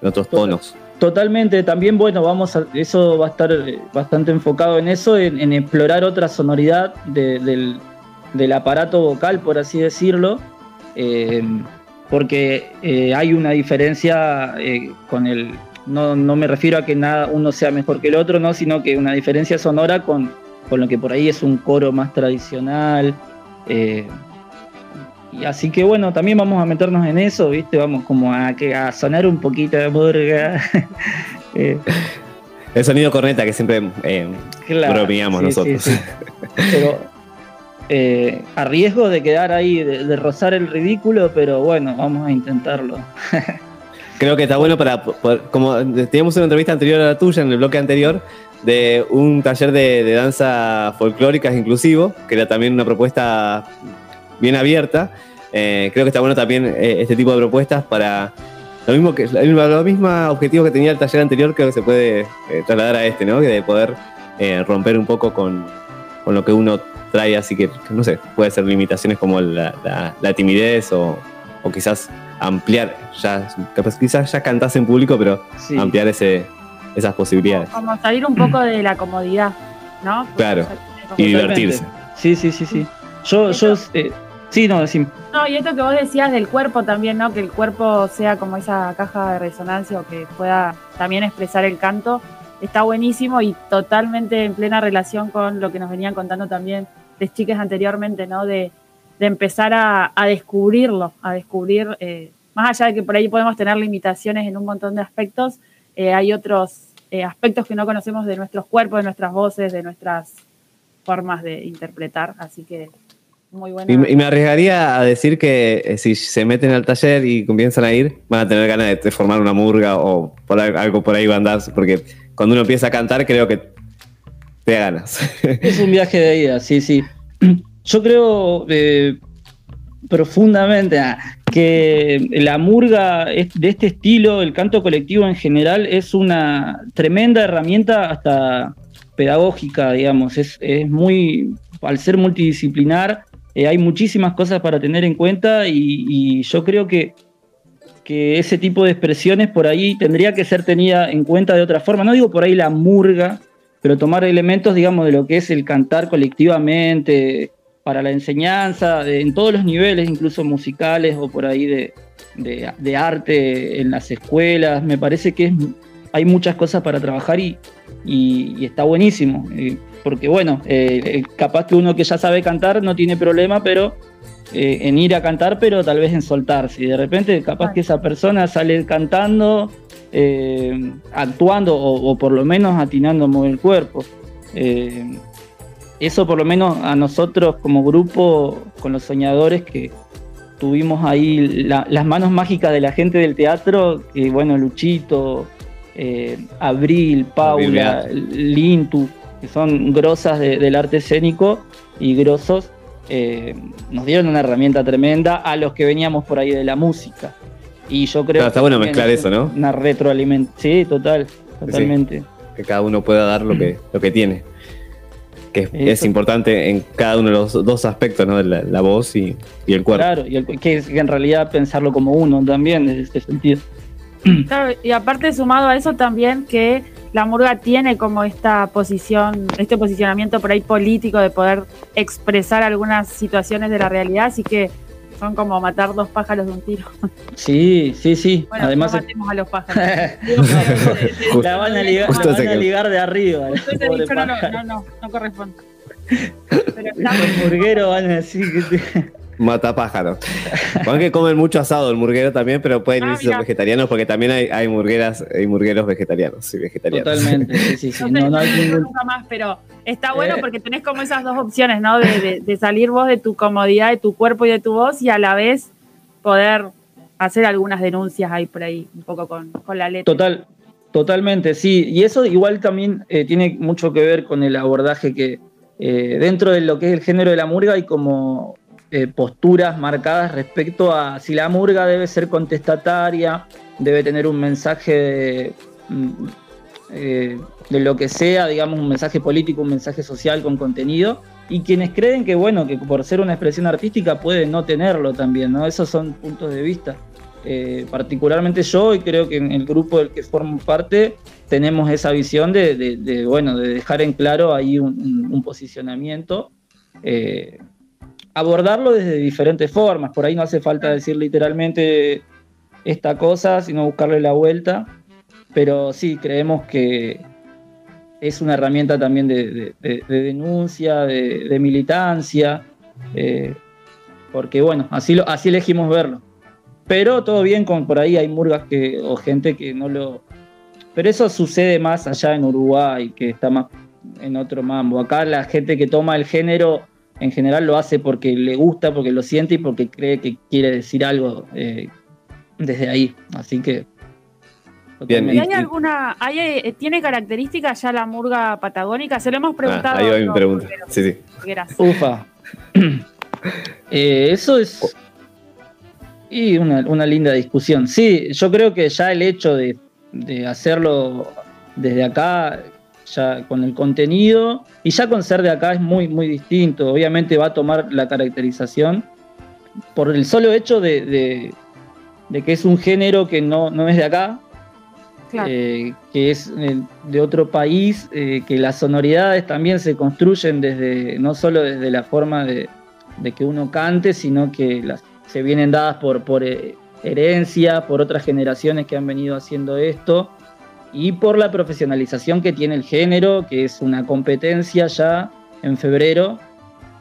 en otros tonos. Totalmente, también bueno, vamos a, eso va a estar eh, bastante enfocado en eso, en, explorar otra sonoridad de- del, aparato vocal, por así decirlo, eh, porque eh, hay una diferencia con el, no, no me refiero a que nada uno sea mejor que el otro, no, sino que una diferencia sonora con, con lo que por ahí es un coro más tradicional. Y así que bueno, también vamos a meternos en eso, ¿viste? Vamos como a, a sonar un poquito de murga. Eh, El sonido corneta que siempre eh, claro, bromeamos sí, nosotros. sí, sí. Pero eh, a riesgo de quedar ahí, de, de rozar el ridículo, pero bueno, vamos a intentarlo. Creo que está bueno para, como teníamos una entrevista anterior a la tuya, en el bloque anterior, de un taller de, de danza folclóricas inclusivo, que era también una propuesta bien abierta. Eh, creo que está bueno también eh, este tipo de propuestas para lo mismo que el lo mismo objetivo que tenía el taller anterior, creo que se puede eh, trasladar a este, ¿no? Que de poder eh, romper un poco con, con lo que uno trae así que, no sé, puede ser limitaciones como la, la- la timidez o, o quizás ampliar, ya, capaz, quizás ya cantás en público, pero Sí. ampliar ese, esas posibilidades. Como salir un poco de la comodidad, ¿no? Claro, y divertirse. Sí, sí, sí, sí. Yo, yo, eh, sí, no, decime. No, y esto que vos decías del cuerpo también, ¿no? Que el cuerpo sea como esa caja de resonancia o que pueda también expresar el canto, está buenísimo y totalmente en plena relación con lo que nos venían contando también las chicas anteriormente, ¿no? De, de empezar a, a descubrirlo, a descubrir, eh, más allá de que por ahí podemos tener limitaciones en un montón de aspectos, eh, hay otros eh, aspectos que no conocemos de nuestros cuerpos, de nuestras voces, de nuestras formas de interpretar, así que muy bueno. Y, me- y me arriesgaría a decir que eh, si se meten al taller y comienzan a ir, van a tener ganas de, de formar una murga o por algo por ahí van a andar, porque cuando uno empieza a cantar creo que te da ganas. Es un viaje de ida, sí, sí. Yo creo eh, profundamente ah, que la murga de este estilo, el canto colectivo en general, es una tremenda herramienta hasta pedagógica, digamos. Es, es muy, al ser multidisciplinar, eh, hay muchísimas cosas para tener en cuenta y, yo creo que que ese tipo de expresiones por ahí tendría que ser tenida en cuenta de otra forma. No digo por ahí la murga, pero tomar elementos, digamos, de lo que es el cantar colectivamente, para la enseñanza, en todos los niveles, incluso musicales o por ahí de, de- arte en las escuelas. Me parece que hay muchas cosas para trabajar y está buenísimo. eh, porque bueno, eh, eh, capaz que uno que ya sabe cantar no tiene problema, pero eh, en ir a cantar, pero tal vez en soltarse. Y de repente, capaz que esa persona sale cantando, eh, actuando o, o por lo menos atinando a mover el cuerpo. Eso por lo menos a nosotros como grupo, con los soñadores que tuvimos ahí la- las manos mágicas de la gente del teatro, que bueno, Luchito, Abril, Paula, Lintu, que son grosas de- del arte escénico y grosos, eh, nos dieron una herramienta tremenda a los que veníamos por ahí de la música. Y yo creo Claro, está que bueno también mezclar es eso, ¿no? Una retroalimentación. Sí, total, totalmente. que cada uno pueda dar lo que, lo que tiene. Que es, importante en cada uno de los dos aspectos, ¿no? La, la voz y, y el cuerpo. Claro, y el- que, es- que en realidad pensarlo como uno también, en este sentido. Claro, y aparte sumado a eso también que la murga tiene como esta posición, este posicionamiento por ahí político de poder expresar algunas situaciones de la realidad, así que son como matar dos pájaros de un tiro. Sí, sí, sí. Bueno, Además, no matemos a los pájaros. La van a ligar, la van a ligar de arriba. Dicho no, no, no, corresponde. Pero está Los murgueros van a decir que te- Mata pájaro. Van que comen mucho asado el murguero también, pero pueden Ah, irse mira. vegetarianos porque también hay, hay murgueras, hay murgueros vegetarianos y vegetarianos. Totalmente, sí, sí, sí. No sé, No, no hay ningún- nunca más, pero está bueno Eh. porque tenés como esas dos opciones, ¿no? De, de- de salir vos de tu comodidad, de tu cuerpo y de tu voz y a la vez poder hacer algunas denuncias ahí por ahí, un poco con, con la letra. Total, totalmente, sí. Y eso igual también eh, tiene mucho que ver con el abordaje que eh, dentro de lo que es el género de la murga hay como eh, posturas marcadas respecto a si la murga debe ser contestataria, debe tener un mensaje de, mm, eh, de lo que sea, digamos, un mensaje político, un mensaje social con contenido. Y quienes creen que, bueno, que por ser una expresión artística puede no tenerlo también, ¿no? Esos son puntos de vista. Eh, particularmente yo, y creo que en el grupo del que formo parte, tenemos esa visión de, bueno, de dejar en claro ahí un, posicionamiento. Abordarlo desde diferentes formas. Por ahí no hace falta decir literalmente esta cosa, sino buscarle la vuelta. Pero sí, creemos que es una herramienta también de, de- de- de denuncia, de, de militancia, eh, porque bueno, así, lo, así elegimos verlo. Pero todo bien con por ahí hay murgas que, o gente que no lo... Pero eso sucede más allá en Uruguay, que está más en otro mambo. Acá la gente que toma el género en general lo hace porque le gusta, porque lo siente y porque cree que quiere decir algo eh, desde ahí. Así que... Bien, ¿Y y- hay alguna, hay, eh, tiene características ya la murga patagónica? Se lo hemos Ah, preguntado. ahí va mi pregunta. Sí, sí. Gracias. Ufa. Eh, eso es. Y una, una linda discusión. Sí, yo creo que ya el hecho de, de hacerlo desde acá ya con el contenido y ya con ser de acá es muy, muy distinto. Obviamente va a tomar la caracterización por el solo hecho de, de- de que es un género que no, no es de acá, Claro. eh, que es eh, de otro país, eh, que las sonoridades también se construyen desde, no solo desde la forma de, de que uno cante, sino que las, se vienen dadas por, por herencia, por otras generaciones que han venido haciendo esto, y por la profesionalización que tiene el género, que es una competencia ya en febrero,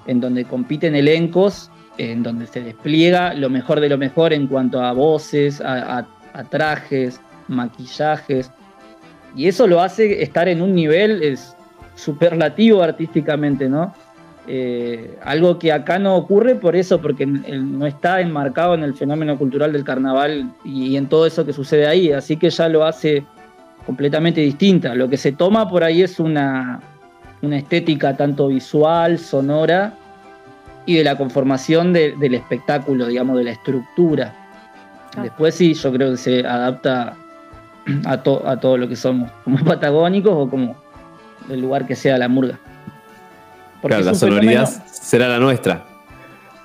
en donde compiten elencos, en donde se despliega lo mejor de lo mejor en cuanto a voces, a, trajes, maquillajes, y eso lo hace estar en un nivel es, superlativo artísticamente, ¿no? Eh, algo que acá no ocurre por eso, porque no está enmarcado en el fenómeno cultural del carnaval y, en todo eso que sucede ahí, así que ya lo hace completamente distinta. Lo que se toma por ahí es una, una estética tanto visual, sonora y de la conformación de- del espectáculo, digamos, de la estructura. Después sí, yo creo que se adapta a, to- a todo lo que somos, como patagónicos o como el lugar que sea la murga. Porque Claro, la sonoridad fenómeno- será la nuestra.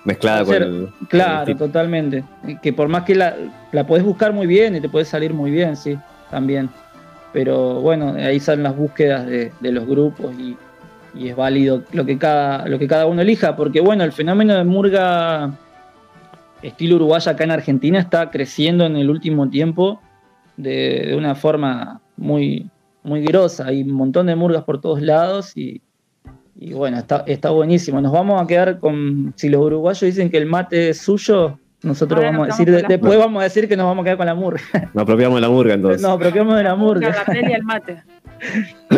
Mezclada con Ser- el. con el Claro, totalmente. Que por más que la, la podés buscar muy bien y te puede salir muy bien, sí, también. Pero bueno, ahí salen las búsquedas de, los grupos y, y es válido lo que, cada, lo que cada uno elija, porque bueno, el fenómeno de murga estilo uruguaya acá en Argentina está creciendo en el último tiempo de, de una forma muy, muy grosa. Hay un montón de murgas por todos lados y, y bueno, está, está buenísimo. Nos vamos a quedar con. Si los uruguayos dicen que el mate es suyo, nosotros Ahora vamos a decir. la después vamos a decir que nos vamos a quedar con la murga. Nos apropiamos de la murga entonces. Nos apropiamos de la La murga. tele y el mate.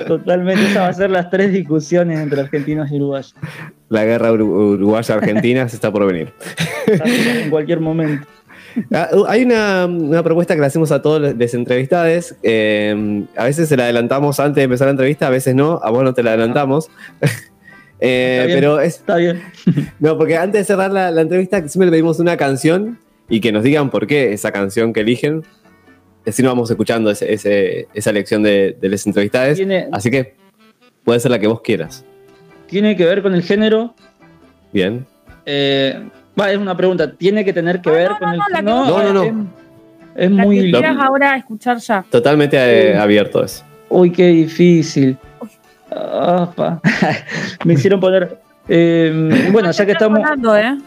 Totalmente. Esas van a ser las tres discusiones entre argentinos y uruguayos. La guerra uru- uruguaya-argentina se está por venir. En cualquier momento. Ah, Hay una, una propuesta que le hacemos a todos los entrevistados. a veces se la adelantamos antes de empezar la entrevista, a veces no. A vos no te la adelantamos. Eh, Está bien, pero es. Está bien. No, porque antes de cerrar la, la entrevista, siempre le pedimos una canción y que nos digan por qué esa canción que eligen. Así nos vamos escuchando ese- ese- esa lección de, de los entrevistados. Tiene, Así que puede ser la que vos quieras. tiene que ver con el género. Bien. Eh, va, es una pregunta. ¿Tiene que tener que ver con el no, género? No, no, no. Es, es La muy. que quieras ahora escuchar ya. Totalmente eh, abierto eso. Uy, qué difícil. Ah, pa. Me hicieron poner. eh, bueno, ya que Está estamos. sonando, ¿eh?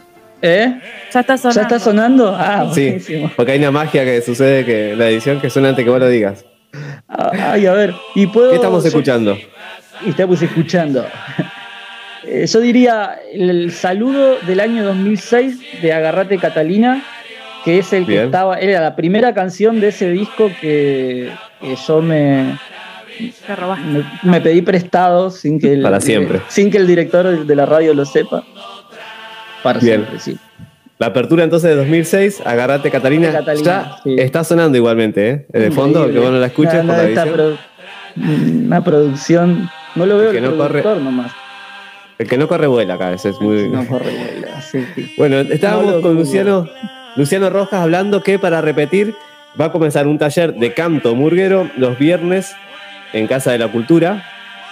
¿Eh? Ya está sonando. ¿Ya está sonando? Ah, Sí, buenísimo. porque hay una magia que sucede que la edición que suena antes que vos lo digas. Ah, Ay, a ver. ¿Y puedo, ¿Qué estamos yo- escuchando? Y estamos escuchando. Eh, Yo diría el saludo del año 2006 de Agarrate Catalina, que es el que estaba, era la primera canción de ese disco que, que yo me, Te robaste. me, me pedí prestado sin que el, Para siempre. sin que el director de la radio lo sepa. Para Bien. siempre, sí. La apertura entonces de 2006, Agarrate Catalina. Catalina, ya sí. está sonando igualmente, ¿eh? De fondo, Increíble. que vos no la escuches No, por no, la produ- una producción. No lo veo Que el no corre- nomás. El que no corre vuela acá, ese es muy... No corre vuela, sí, sí. Bueno, estábamos No con. Luciano, Luciano Rojas hablando que para repetir va a comenzar un taller de canto murguero los viernes en Casa de la Cultura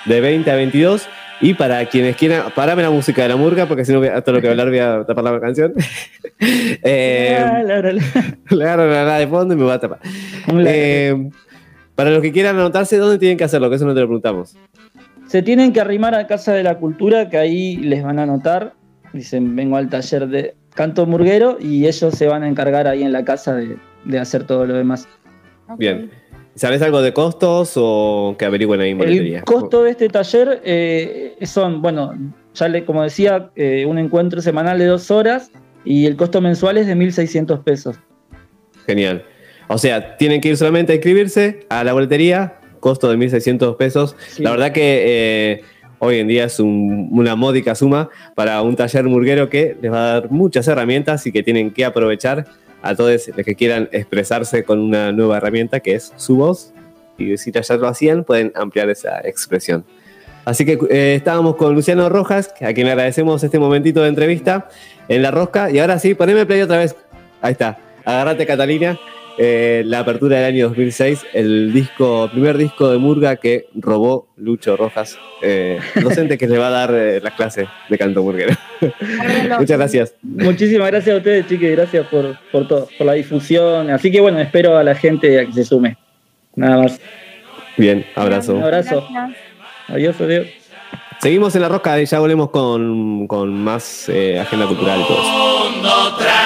de 20 a 22 y para quienes quieran, parame la música de la murga porque si no voy a- todo lo que voy hablar voy a tapar la canción. Eh, le agarro la nada de fondo y me va a tapar. Eh, para los que quieran anotarse, ¿dónde tienen que hacerlo? Que eso no te lo preguntamos. Se tienen que arrimar a Casa de la Cultura, que ahí les van a anotar. Dicen, vengo al taller de canto murguero y ellos se van a encargar ahí en la casa de, de hacer todo lo demás. Bien. ¿Sabes algo de costos o que averigüen ahí? El costo de este taller eh, son, bueno, ya le, como decía, eh, un encuentro semanal de dos horas y el costo mensual es de 1.600 pesos. Genial. O sea, tienen que ir solamente a inscribirse a la boletería, costo de 1.600 pesos. Sí. La verdad que eh, hoy en día es un- una módica suma para un taller murguero que les va a dar muchas herramientas y que tienen que aprovechar a todos los que quieran expresarse con una nueva herramienta que es su voz. Y si ya lo hacían, pueden ampliar esa expresión. Así que eh, estábamos con Luciano Rojas, a quien agradecemos este momentito de entrevista en La Rosca. Y ahora sí, poneme play otra vez. Ahí está. Agarrate, Catalina. Eh, la apertura del año 2006, el disco, primer disco de Murga que robó Lucho Rojas, eh, docente que le va a dar eh, las clases de canto murguero. Muchas gracias. Muchísimas gracias a ustedes, chiques, gracias por, por todo, por la difusión. Así que bueno, espero a la gente a que se sume. Nada más. Bien, abrazo. Un abrazo. Adiós, adiós. Seguimos en la rosca y ya volvemos con, con más eh, agenda cultural. Todos. mundo tras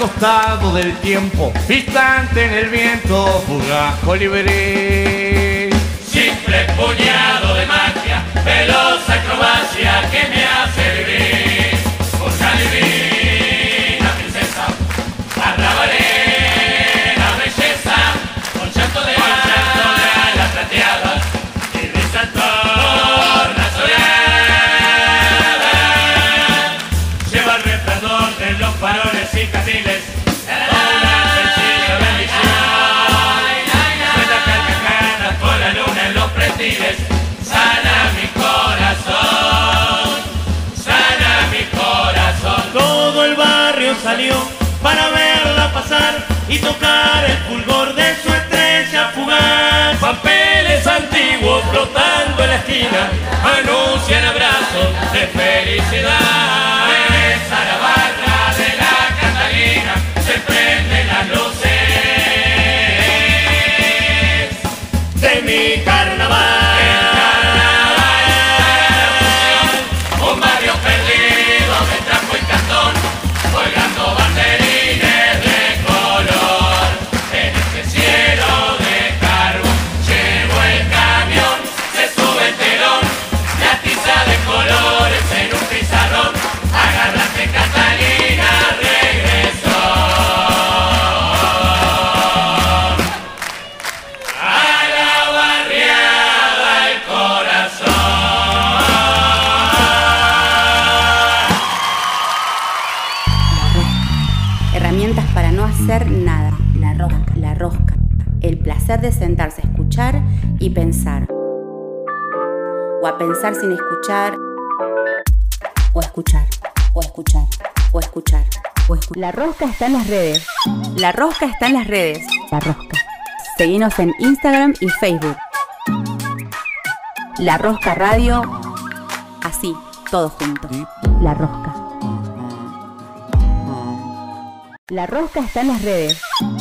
costado del tiempo, distante en el viento, fugaz colibrí. Simple puñado de magia, veloz acrobacia que me hace vivir. Candiles. Una sencilla bendición. Cuenta carcajadas con la luna en los pretiles. Sana mi corazón. Sana mi corazón. Todo el barrio salió para verla pasar y tocar el fulgor de su estrella fugaz. Papeles antiguos flotando en la esquina anuncian abrazos de felicidad. A pensar sin escuchar. O escuchar. O escuchar. O escuchar. O a escu- La rosca está en las redes. La rosca está en las redes. La rosca. Seguinos en Instagram y Facebook. La Rosca Radio. Así, todo junto. La Rosca. La Rosca está en las redes.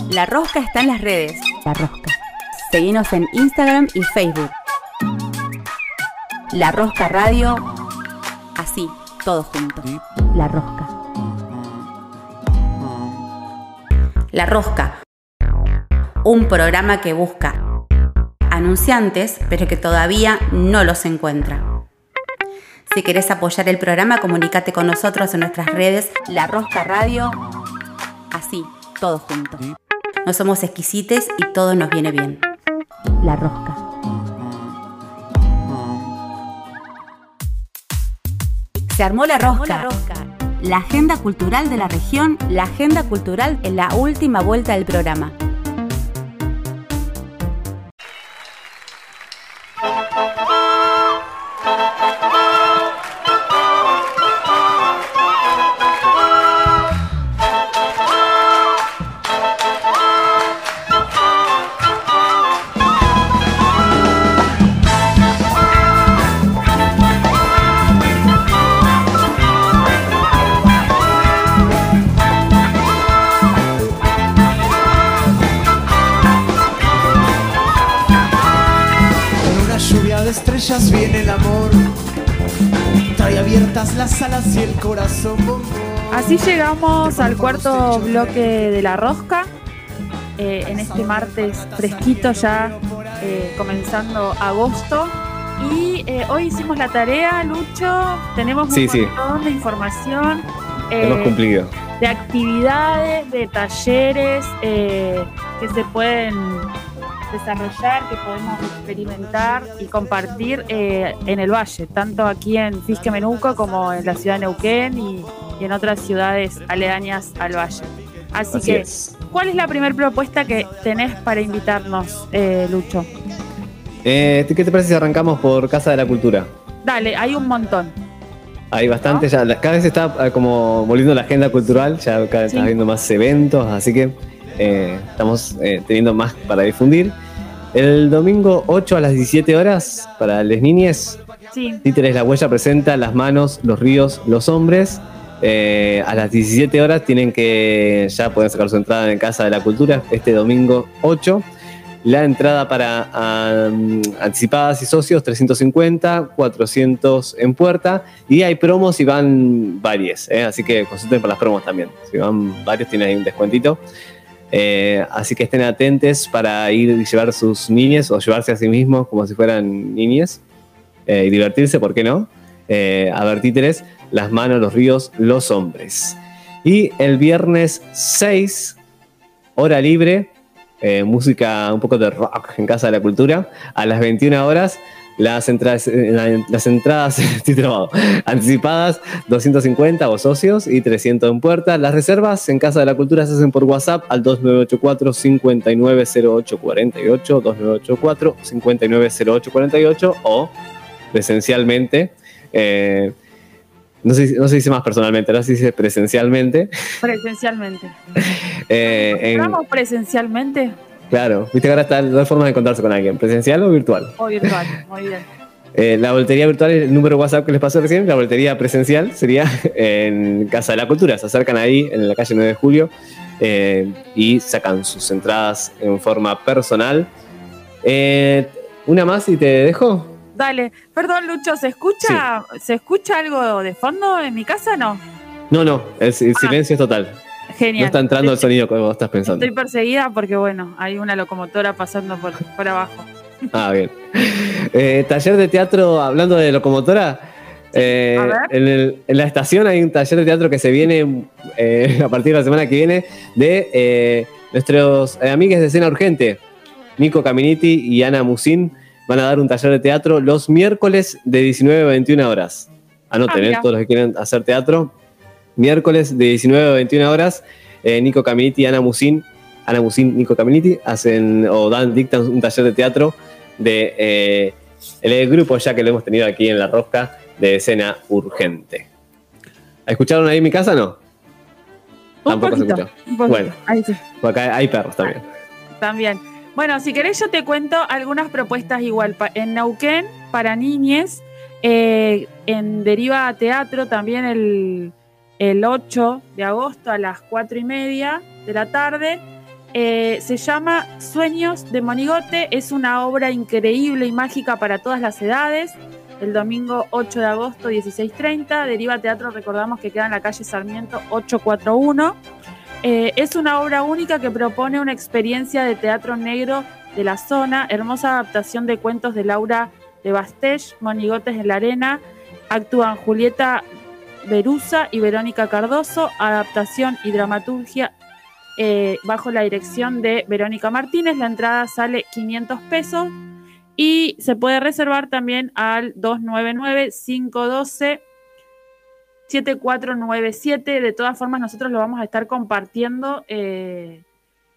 La Rosca está en las redes. La Rosca. Seguinos en Instagram y Facebook. La Rosca Radio, así, todo junto. La Rosca. La Rosca, un programa que busca anunciantes, pero que todavía no los encuentra. Si querés apoyar el programa, comunícate con nosotros en nuestras redes La Rosca Radio, así, todo junto. No somos exquisites y todo nos viene bien. La Rosca. Se armó la rosca. La agenda cultural de la región, la agenda cultural en la última vuelta del programa. Llegamos al cuarto bloque de la rosca. eh, en este martes fresquito ya eh, comenzando agosto. Y eh, hoy hicimos la tarea, Lucho. Tenemos un sí. montón de información. eh, Hemos cumplido. de actividades, de talleres que se pueden desarrollar, que podemos experimentar y compartir en el valle, tanto aquí en Fisque Menuco como en la ciudad de Neuquén y, y en otras ciudades aledañas al valle. Así, Así que, es. ¿cuál es la primera propuesta que tenés para invitarnos, eh, Lucho? Eh, ¿Qué te parece si arrancamos por Casa de la Cultura? Dale, hay un montón. Hay bastante, ya la- cada vez está eh, como volviendo la agenda cultural, ya cada vez Sí. está habiendo más eventos, así que eh, estamos eh, teniendo más para difundir. El domingo 8 a las 17 horas, para las niñas, Sí, Títeres La Huella presenta Las Manos, Los Ríos, Los Hombres. Eh, a las 17 horas tienen que ya pueden sacar su entrada en Casa de la Cultura este domingo 8. La entrada para anticipadas y socios 350, 400 en puerta y hay promos y van varias, ¿eh? así que consulten por las promos también. Si van varios tienen ahí un descuentito. Eh, así que estén atentos para ir y llevar sus niñas o llevarse a sí mismos como si fueran niñas eh, y divertirse, ¿por qué no? Eh, a ver títeres, las manos, los ríos, los hombres. Y el viernes 6, hora libre, eh, música un poco de rock en Casa de la Cultura, a las 21 horas. Las entradas, eh, la- las entradas anticipadas 250 o socios y 300 en puerta. Las reservas en Casa de la Cultura se hacen por WhatsApp al 2984 590848 2984 590848 o presencialmente. Eh, no, se, no se dice más personalmente, ahora se dice presencialmente. presencialmente. eh, en- ¿Entramos presencialmente claro, viste que ahora están dos formas de encontrarse con alguien, presencial o virtual. o virtual? Muy bien. Eh, la boletería virtual es el número de WhatsApp que les pasé recién. La boletería presencial sería en Casa de la Cultura. Se acercan ahí en la calle 9 de julio eh, y sacan sus entradas en forma personal. Eh, una más y te dejo. Dale, perdón Lucho, ¿se escucha, ¿se escucha algo de fondo en mi casa? No. No, no, el, el silencio es total. No Genial. está entrando el sonido como vos estás pensando. Estoy perseguida porque, bueno, hay una locomotora pasando por, por abajo. Ah, bien. Eh, taller de teatro, hablando de locomotora. eh, A ver. en, el- en la estación hay un taller de teatro que se viene eh, a partir de la semana que viene de eh, nuestros amigos de escena urgente, Nico Caminiti y Ana Musín. Van a dar un taller de teatro los miércoles de 19 a 21 horas. Anoten, Ah, eh, todos los que quieren hacer teatro. Miércoles de 19 a 21 horas, eh, Nico Caminiti y Ana Musín Ana Musín, Nico Caminiti, hacen o dan, dictan un taller de teatro de eh, el grupo ya que lo hemos tenido aquí en La Rosca de escena urgente. ¿Escucharon ahí en mi casa no? Un Tampoco se escuchó. un. Bueno, Ahí sí, acá hay perros también. también. Bueno, si querés yo te cuento algunas propuestas igual. En Neuquén, para niñes, eh, en Deriva Teatro también el, el 8 de agosto a las 4 y media de la tarde, Eh, se llama Sueños de Monigote. Es una obra increíble y mágica para todas las edades. El domingo 8 de agosto, 16.30. Deriva Teatro, recordamos que queda en la calle Sarmiento 841. Eh, es una obra única que propone una experiencia de teatro negro de la zona, hermosa adaptación de cuentos de Laura de Bastech, Monigotes en la Arena. Actúan Julieta Berusa y Verónica Cardoso, adaptación y dramaturgia eh, bajo la dirección de Verónica Martínez. La entrada sale 500 pesos y se puede reservar también al 299-512. 7497. De todas formas, nosotros lo vamos a estar compartiendo eh,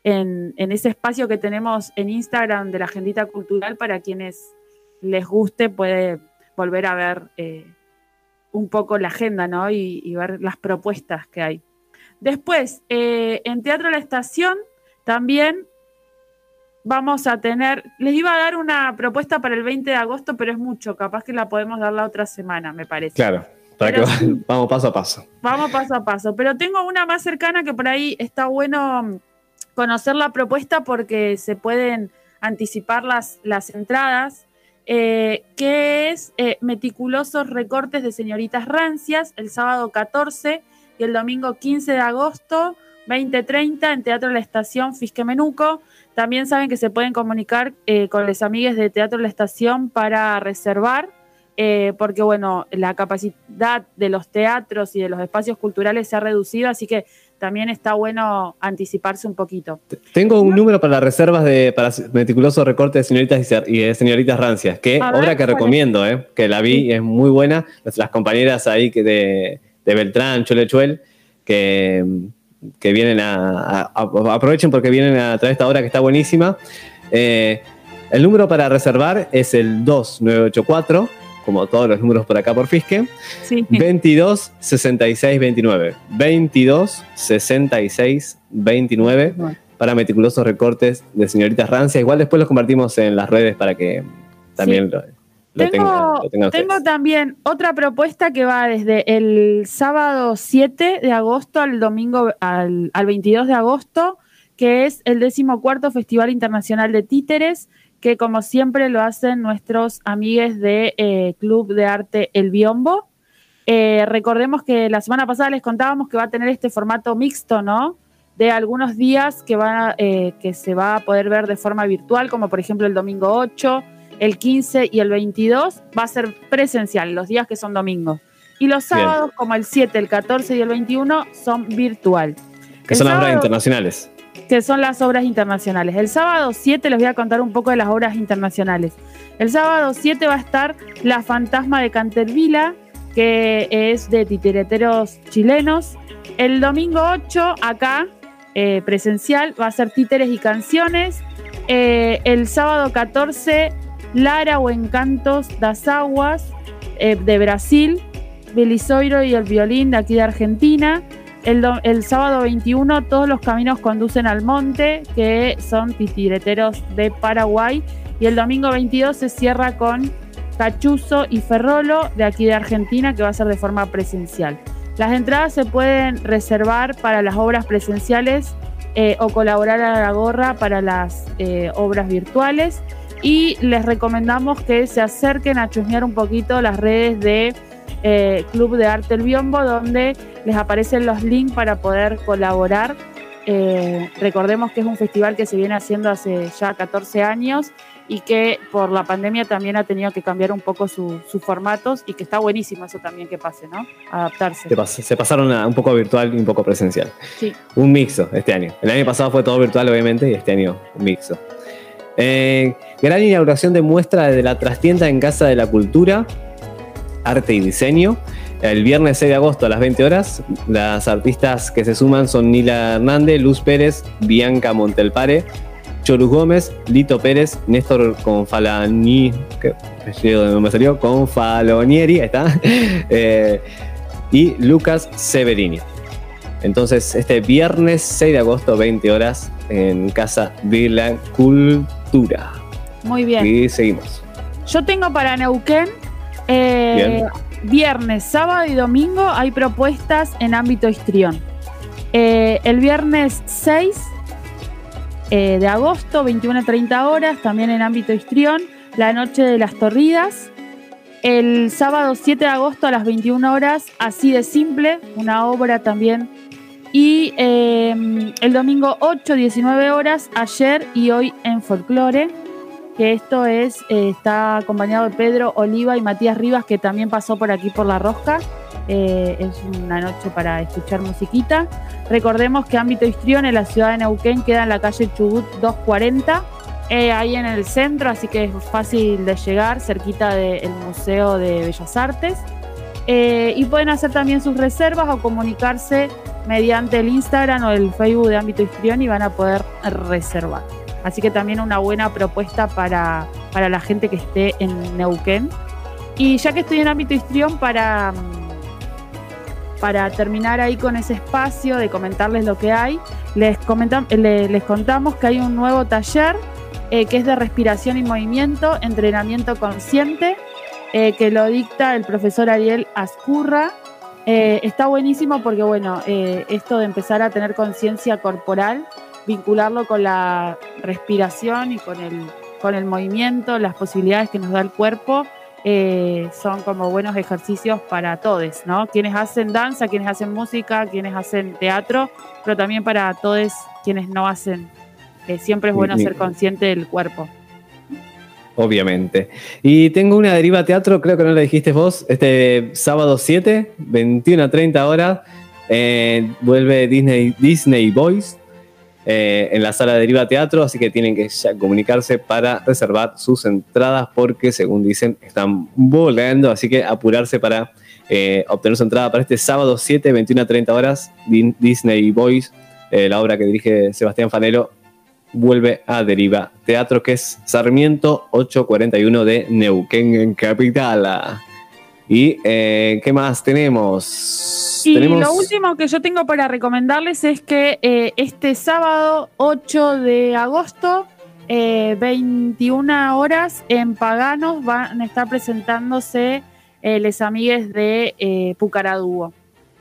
en, en ese espacio que tenemos en Instagram de la Agendita Cultural para quienes les guste, puede volver a ver eh, un poco la agenda ¿no? y, ver las propuestas que hay. Después, eh, en Teatro La Estación también vamos a tener, les iba a dar una propuesta para el 20 de agosto, pero es mucho, capaz que la podemos dar la otra semana, me parece. Claro, para Pero que sí. vamos paso a paso. Vamos paso a paso, pero tengo una más cercana que por ahí está bueno conocer la propuesta porque se pueden anticipar las, las entradas, eh, que es eh, Meticulosos Recortes de Señoritas Rancias, el sábado 14 y el domingo 15 de agosto, 2030, en Teatro La Estación Fisque Menuco. También saben que se pueden comunicar eh, con los amigues de Teatro La Estación para reservar eh, porque bueno, la capacidad de los teatros y de los espacios culturales se ha reducido, así que también está bueno anticiparse un poquito. Tengo un número para las reservas de para meticuloso recorte de señoritas y de señoritas rancias, que ver, obra que recomiendo, eh, que la vi y es muy buena. Las, compañeras ahí que de, de Beltrán, Chole Chuel, que, que vienen a, a- a- aprovechen porque vienen a traer esta obra que está buenísima. Eh, el número para reservar es el 2984, como todos los números por acá por Fisque. Sí. 22 66 29. 22 66 29 para meticulosos recortes de señoritas rancias. Igual después los compartimos en las redes para que también lo, lo tengan, lo tengo también otra propuesta que va desde el sábado 7 de agosto al domingo al, al 22 de agosto, que es el decimocuarto Festival Internacional de Títeres, que como siempre lo hacen nuestros amigues de eh, Club de Arte El Biombo. Eh, recordemos que la semana pasada les contábamos que va a tener este formato mixto, ¿no? De algunos días que, van a- eh, que se va a poder ver de forma virtual, como por ejemplo el domingo 8, el 15 y el 22, va a ser presencial, los días que son domingos. Y los Bien. sábados, como el 7, el 14 y el 21, son virtual. Que El son las sábado- internacionales. Que son las obras internacionales. El sábado 7 les voy a contar un poco de las obras internacionales. El sábado 7 va a estar La Fantasma de Cantervila, que es de titereteros chilenos. El domingo 8, acá, eh, presencial, va a ser títeres y canciones. Eh, el sábado 14, Lara o Encantos das Aguas, eh, de Brasil. Belisoiro y el violín de aquí de Argentina. El, el sábado 21 todos los caminos conducen al monte, que son titireteros de Paraguay. Y el domingo 22 se cierra con Cachuzo y Ferrolo de aquí de Argentina, que va a ser de forma presencial. Las entradas se pueden reservar para las obras presenciales eh, o colaborar a la gorra para las eh, obras virtuales. Y les recomendamos que se acerquen a chusmear un poquito las redes de eh, Club de Arte El Biombo, donde les aparecen los links para poder colaborar. Eh, recordemos que es un festival que se viene haciendo hace ya 14 años y que por la pandemia también ha tenido que cambiar un poco su- sus formatos y que está buenísimo eso también que pase, ¿no? Adaptarse. Se, pas- se pasaron a un poco virtual y un poco presencial. Sí. Un mixo este año. El año pasado fue todo virtual, obviamente, y este año un mixo. Eh, gran inauguración de muestra de la trastienda en Casa de la Cultura, Arte y Diseño. El viernes 6 de agosto a las 20 horas. Las artistas que se suman son Nila Hernández, Luz Pérez, Bianca Montelpare, Chorus Gómez, Lito Pérez, Néstor Confalani, que me salió, Confalonieri, ahí está, eh, y Lucas Severini. Entonces, este viernes 6 de agosto, 20 horas, en Casa de la Cultura. Muy bien. Y seguimos. Yo tengo para Neuquén eh, viernes, sábado y domingo hay propuestas en ámbito histrión. Eh, el viernes 6 eh, de agosto, 21 a 30 horas, también en ámbito histrión, la noche de las torridas. El sábado 7 de agosto a las 21 horas, así de simple, una obra también. Y el domingo 8, 19 horas, ayer y hoy en folclore, que esto es, eh, está acompañado de Pedro Oliva y Matías Rivas, que también pasó por aquí por la rosca. Eh, es una noche para escuchar musiquita. Recordemos que Ámbito Histrión en la ciudad de Neuquén queda en la calle Chubut 240, eh, ahí en el centro, así que es fácil de llegar, cerquita del Museo de Bellas Artes. Y pueden hacer también sus reservas o comunicarse mediante el Instagram o el Facebook de Ámbito Histrión y van a poder reservar. Así que también una buena propuesta para, para la gente que esté en Neuquén. Y ya que estoy en Ámbito Histrión, para, para terminar ahí con ese espacio de comentarles lo que hay, les, comentam- le- les contamos que hay un nuevo taller eh, que es de respiración y movimiento, entrenamiento consciente, eh, que lo dicta el profesor Ariel Ascurra. Eh, está buenísimo porque, bueno, esto de empezar a tener conciencia corporal, vincularlo con la respiración y con el, con el movimiento, las posibilidades que nos da el cuerpo, eh, son como buenos ejercicios para todos, ¿no? Quienes hacen danza, quienes hacen música, quienes hacen teatro, pero también para todos quienes no hacen. Eh, siempre es bueno ser consciente del cuerpo. Obviamente. Y tengo una deriva teatro, creo que no la dijiste vos, este sábado 7, 21 a 30 horas, eh, vuelve Disney, Disney Boys eh, en la sala de deriva teatro, así que tienen que ya comunicarse para reservar sus entradas porque según dicen están volando, así que apurarse para eh, obtener su entrada para este sábado 7, 21 a 30 horas, Disney Boys, eh, la obra que dirige Sebastián Fanelo, vuelve a Deriva Teatro, que es Sarmiento 841 de Neuquén, en Capital. ¿Y eh, qué más tenemos? Y tenemos lo último que yo tengo para recomendarles es que eh, este sábado 8 de agosto, eh, 21 horas, en Paganos van a estar presentándose eh, les amigues de eh, Pucaradúo.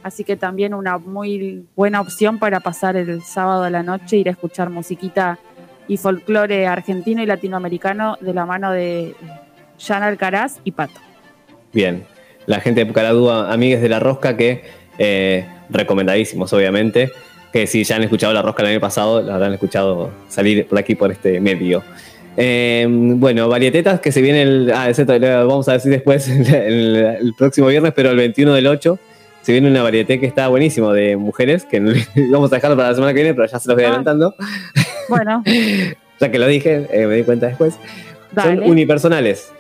Así que también una muy buena opción para pasar el sábado a la noche, ir a escuchar musiquita y folclore argentino y latinoamericano de la mano de Jan Alcaraz y Pato. Bien, la gente de Pucaradúa, amigues de La Rosca, que eh, recomendadísimos, obviamente. Que si ya han escuchado La Rosca el año pasado, la habrán escuchado salir por aquí, por este medio. Eh, bueno, varietetas que se viene el. Ah, lo vamos a decir después, el, el próximo viernes, pero el 21 del 8 se viene una varieté que está buenísimo de mujeres, que vamos a dejarlo para la semana que viene, pero ya se los voy Ah. adelantando. Bueno, Ya que lo dije, eh, me di cuenta después. Dale. Son unipersonales.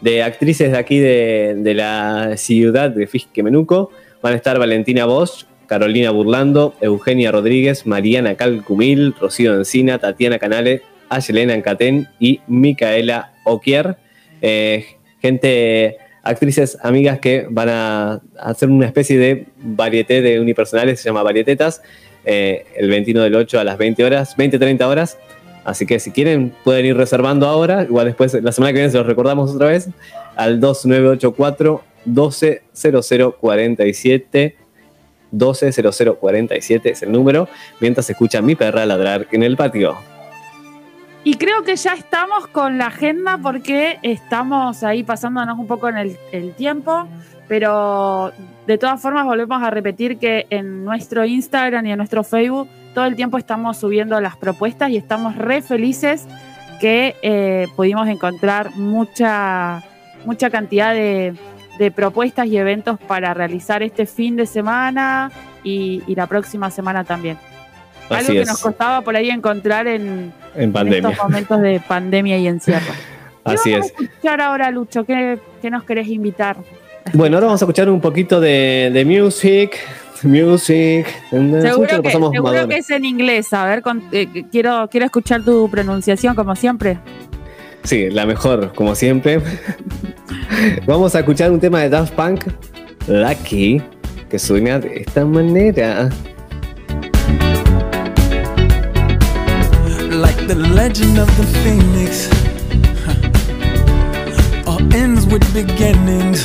De actrices de aquí de, la ciudad de Fisque Menuco. Van a estar Valentina Bosch, Carolina Burlando, Eugenia Rodríguez, Mariana Calcumil, Rocío Encina, Tatiana Canale, Ayelena Ancatén y Micaela Oquier. Eh, gente, actrices amigas que van a hacer una especie de varieté de unipersonales, se llama Varietetas, eh, el 21 del 8 a las 20 horas, 20-30 horas. Así que si quieren pueden ir reservando ahora, igual después la semana que viene se los recordamos otra vez, al 2984 120047 120047 es el número, mientras se escucha mi perra ladrar en el patio. Y creo que ya estamos con la agenda porque estamos ahí pasándonos un poco en el, el tiempo, pero de todas formas volvemos a repetir que en nuestro Instagram y en nuestro Facebook todo el tiempo estamos subiendo las propuestas y estamos re felices que eh, pudimos encontrar mucha, mucha cantidad de, de propuestas y eventos para realizar este fin de semana y, y la próxima semana también. Algo que es, nos costaba por ahí encontrar en, en en pandemia. estos momentos de pandemia y encierro. Así es. escuchar ahora, Lucho? ¿Qué, qué nos querés invitar? Bueno, ahora vamos a escuchar un poquito de, de music. Music. Seguro, que, seguro es en inglés. A ver, con- eh, quiero, quiero escuchar tu pronunciación como siempre. Sí, la mejor, como siempre. Vamos a escuchar un tema de Daft Punk, Lucky, que suena de esta manera. like the legend of the phoenix. huh. All ends with beginnings.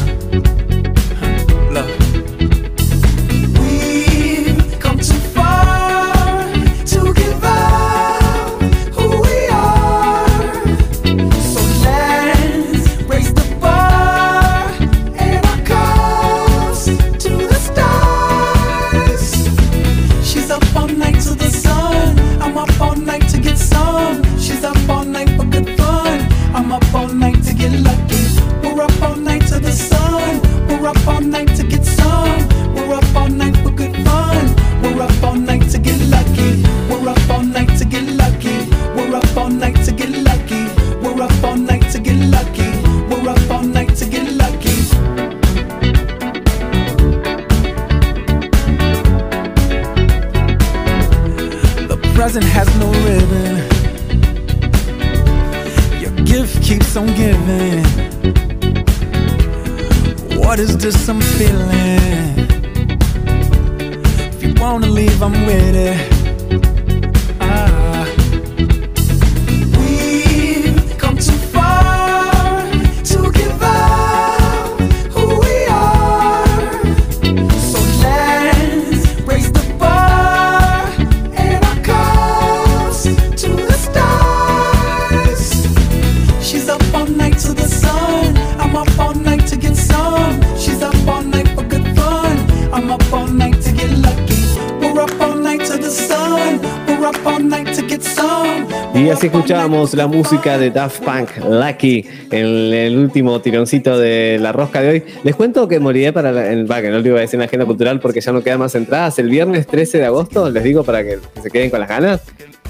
La música de Daft Punk, Lucky, en el último tironcito de la rosca de hoy. Les cuento que moriré para el, va, que no lo iba a decir en la agenda cultural porque ya no quedan más entradas. El viernes 13 de agosto, les digo para que se queden con las ganas.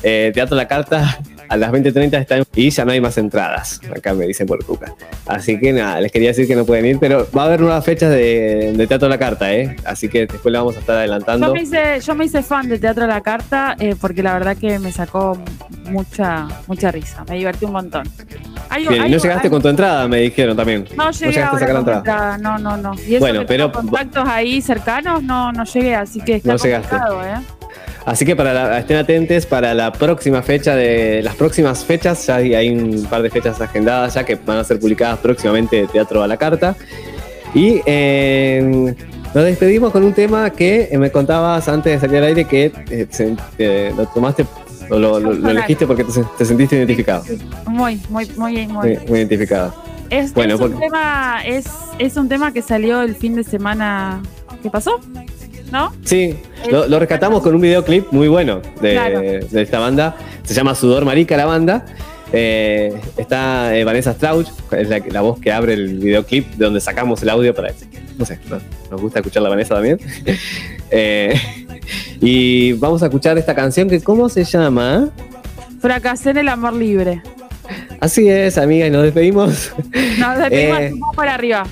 eh, Teatro La Carta a las 20.30 está en- y ya no hay más entradas. Acá me dicen por Cuca. Así que nada, les quería decir que no pueden ir, pero va a haber nuevas fechas de, de Teatro La Carta, ¿eh? Así que después la vamos a estar adelantando. Yo me, hice, yo me hice fan de Teatro a la Carta eh, porque la verdad que me sacó mucha mucha risa. Me divertí un montón. Bien, no llegaste con tu entrada, me dijeron también. No llegué llegaste a sacar la con mi entrada. entrada. No, no, no. Y eso Bueno, que pero- contactos ahí cercanos, no, no llegué, así que está No llegaste. complicado, ¿eh? Así que para la- estén atentos para la próxima fecha de las próximas fechas, ya hay, hay un par de fechas agendadas ya que van a ser publicadas próximamente de Teatro a la Carta. Y eh, nos despedimos con un tema que eh, me contabas antes de salir al aire que eh, se- te- lo tomaste lo, lo- lo elegiste porque te, te sentiste identificado. Muy, muy, muy, muy. Muy, muy identificado. Es, Bueno, es un porque- tema, es, es un tema que salió el fin de semana que pasó, ¿no? Sí, lo, lo rescatamos con un videoclip muy bueno de, Claro. de esta banda. Se llama Sudor Marica la banda. Eh, está eh, Vanessa Strauch, es la, la voz que abre el videoclip de donde sacamos el audio para. No sé, no- nos gusta escuchar la Vanessa también. Eh, y vamos a escuchar esta canción que, ¿cómo se llama? Fracasé en el amor libre. Así es, amiga, y nos despedimos. Nos despedimos Eh, para arriba.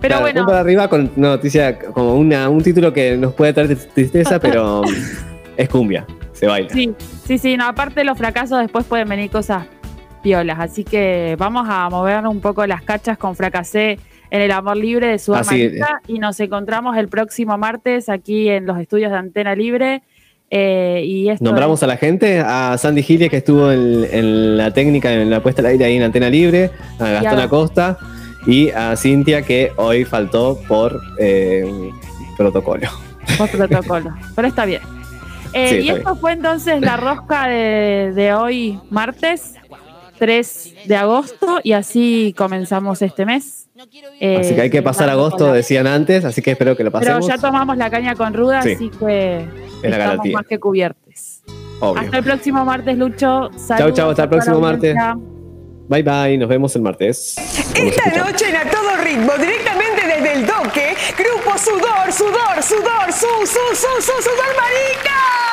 Pero Claro, bueno, pon para arriba con una noticia, como una, un título que nos puede traer tristeza, pero es cumbia, se baila. sí, sí, sí, no, aparte de los fracasos después pueden venir cosas piolas, así que vamos a mover un poco las cachas con Fracasé en el amor libre de Sudamérica y nos encontramos el próximo martes aquí en los estudios de Antena Libre. eh, y esto Nombramos a la gente, a Sandy Giles que estuvo en, en la técnica, en la puesta al aire ahí en Antena Libre, a Gastón Acosta y a Cintia que hoy faltó por eh, protocolo. por protocolo, pero está bien. Eh, Sí, y esto fue entonces la rosca de, de hoy, martes 3 de agosto, y así comenzamos este mes. Eh, Así que hay que pasar agosto, decían antes, así que espero que lo Pero pasemos. ya tomamos la caña con ruda, Sí. así que Es la estamos garantía. más que cubiertos. Obvio. Hasta el próximo martes, Lucho. Chau, Saludos chau, hasta el próximo martes. Bye bye, nos vemos el martes. Esta noche en A Todo Ritmo, directamente desde el doque, Grupo Sudor, Sudor, Sudor, Su, Su, Su, Su, Sudor Marica.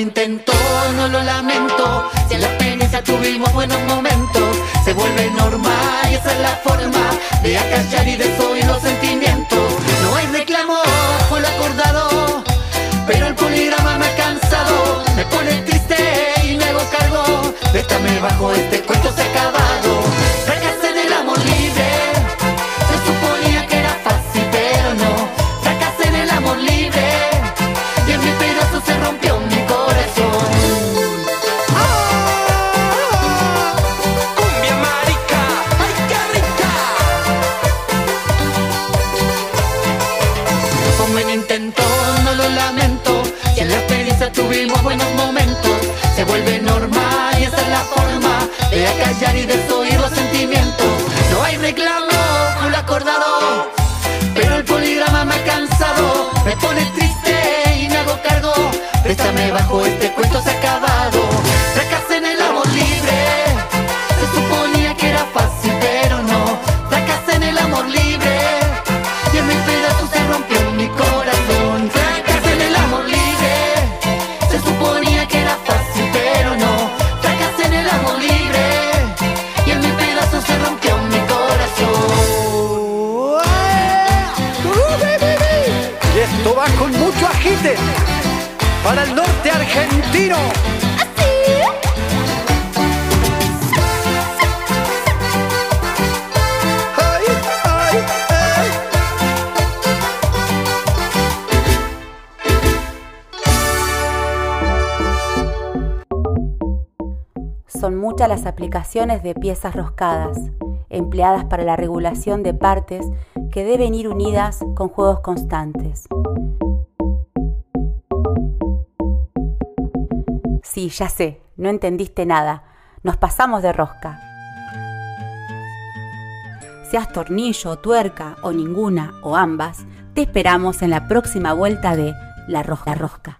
Intento, no lo lamento. Si en la experiencia tuvimos buenos momentos, se vuelve normal y esa es la forma de acallar y desoír los sentimientos. No hay reclamo por lo acordado, pero el poligrama me ha cansado. Me pone triste y me hago cargo. Déjame bajo este cuento se tuvimos buenos momentos, se vuelve normal y esa es la forma de acallar y desoír los sentimientos. No hay reclamo, full acordado, pero el poligrama me ha cansado, me pone triste y me hago cargo. Bésame bajo este para el norte argentino. Son muchas las aplicaciones de piezas roscadas, empleadas para la regulación de partes que deben ir unidas con juegos constantes. Sí, ya sé, no entendiste nada. Nos pasamos de rosca. Seas tornillo, tuerca o ninguna o ambas, te esperamos en la próxima vuelta de La Rosca Rosca.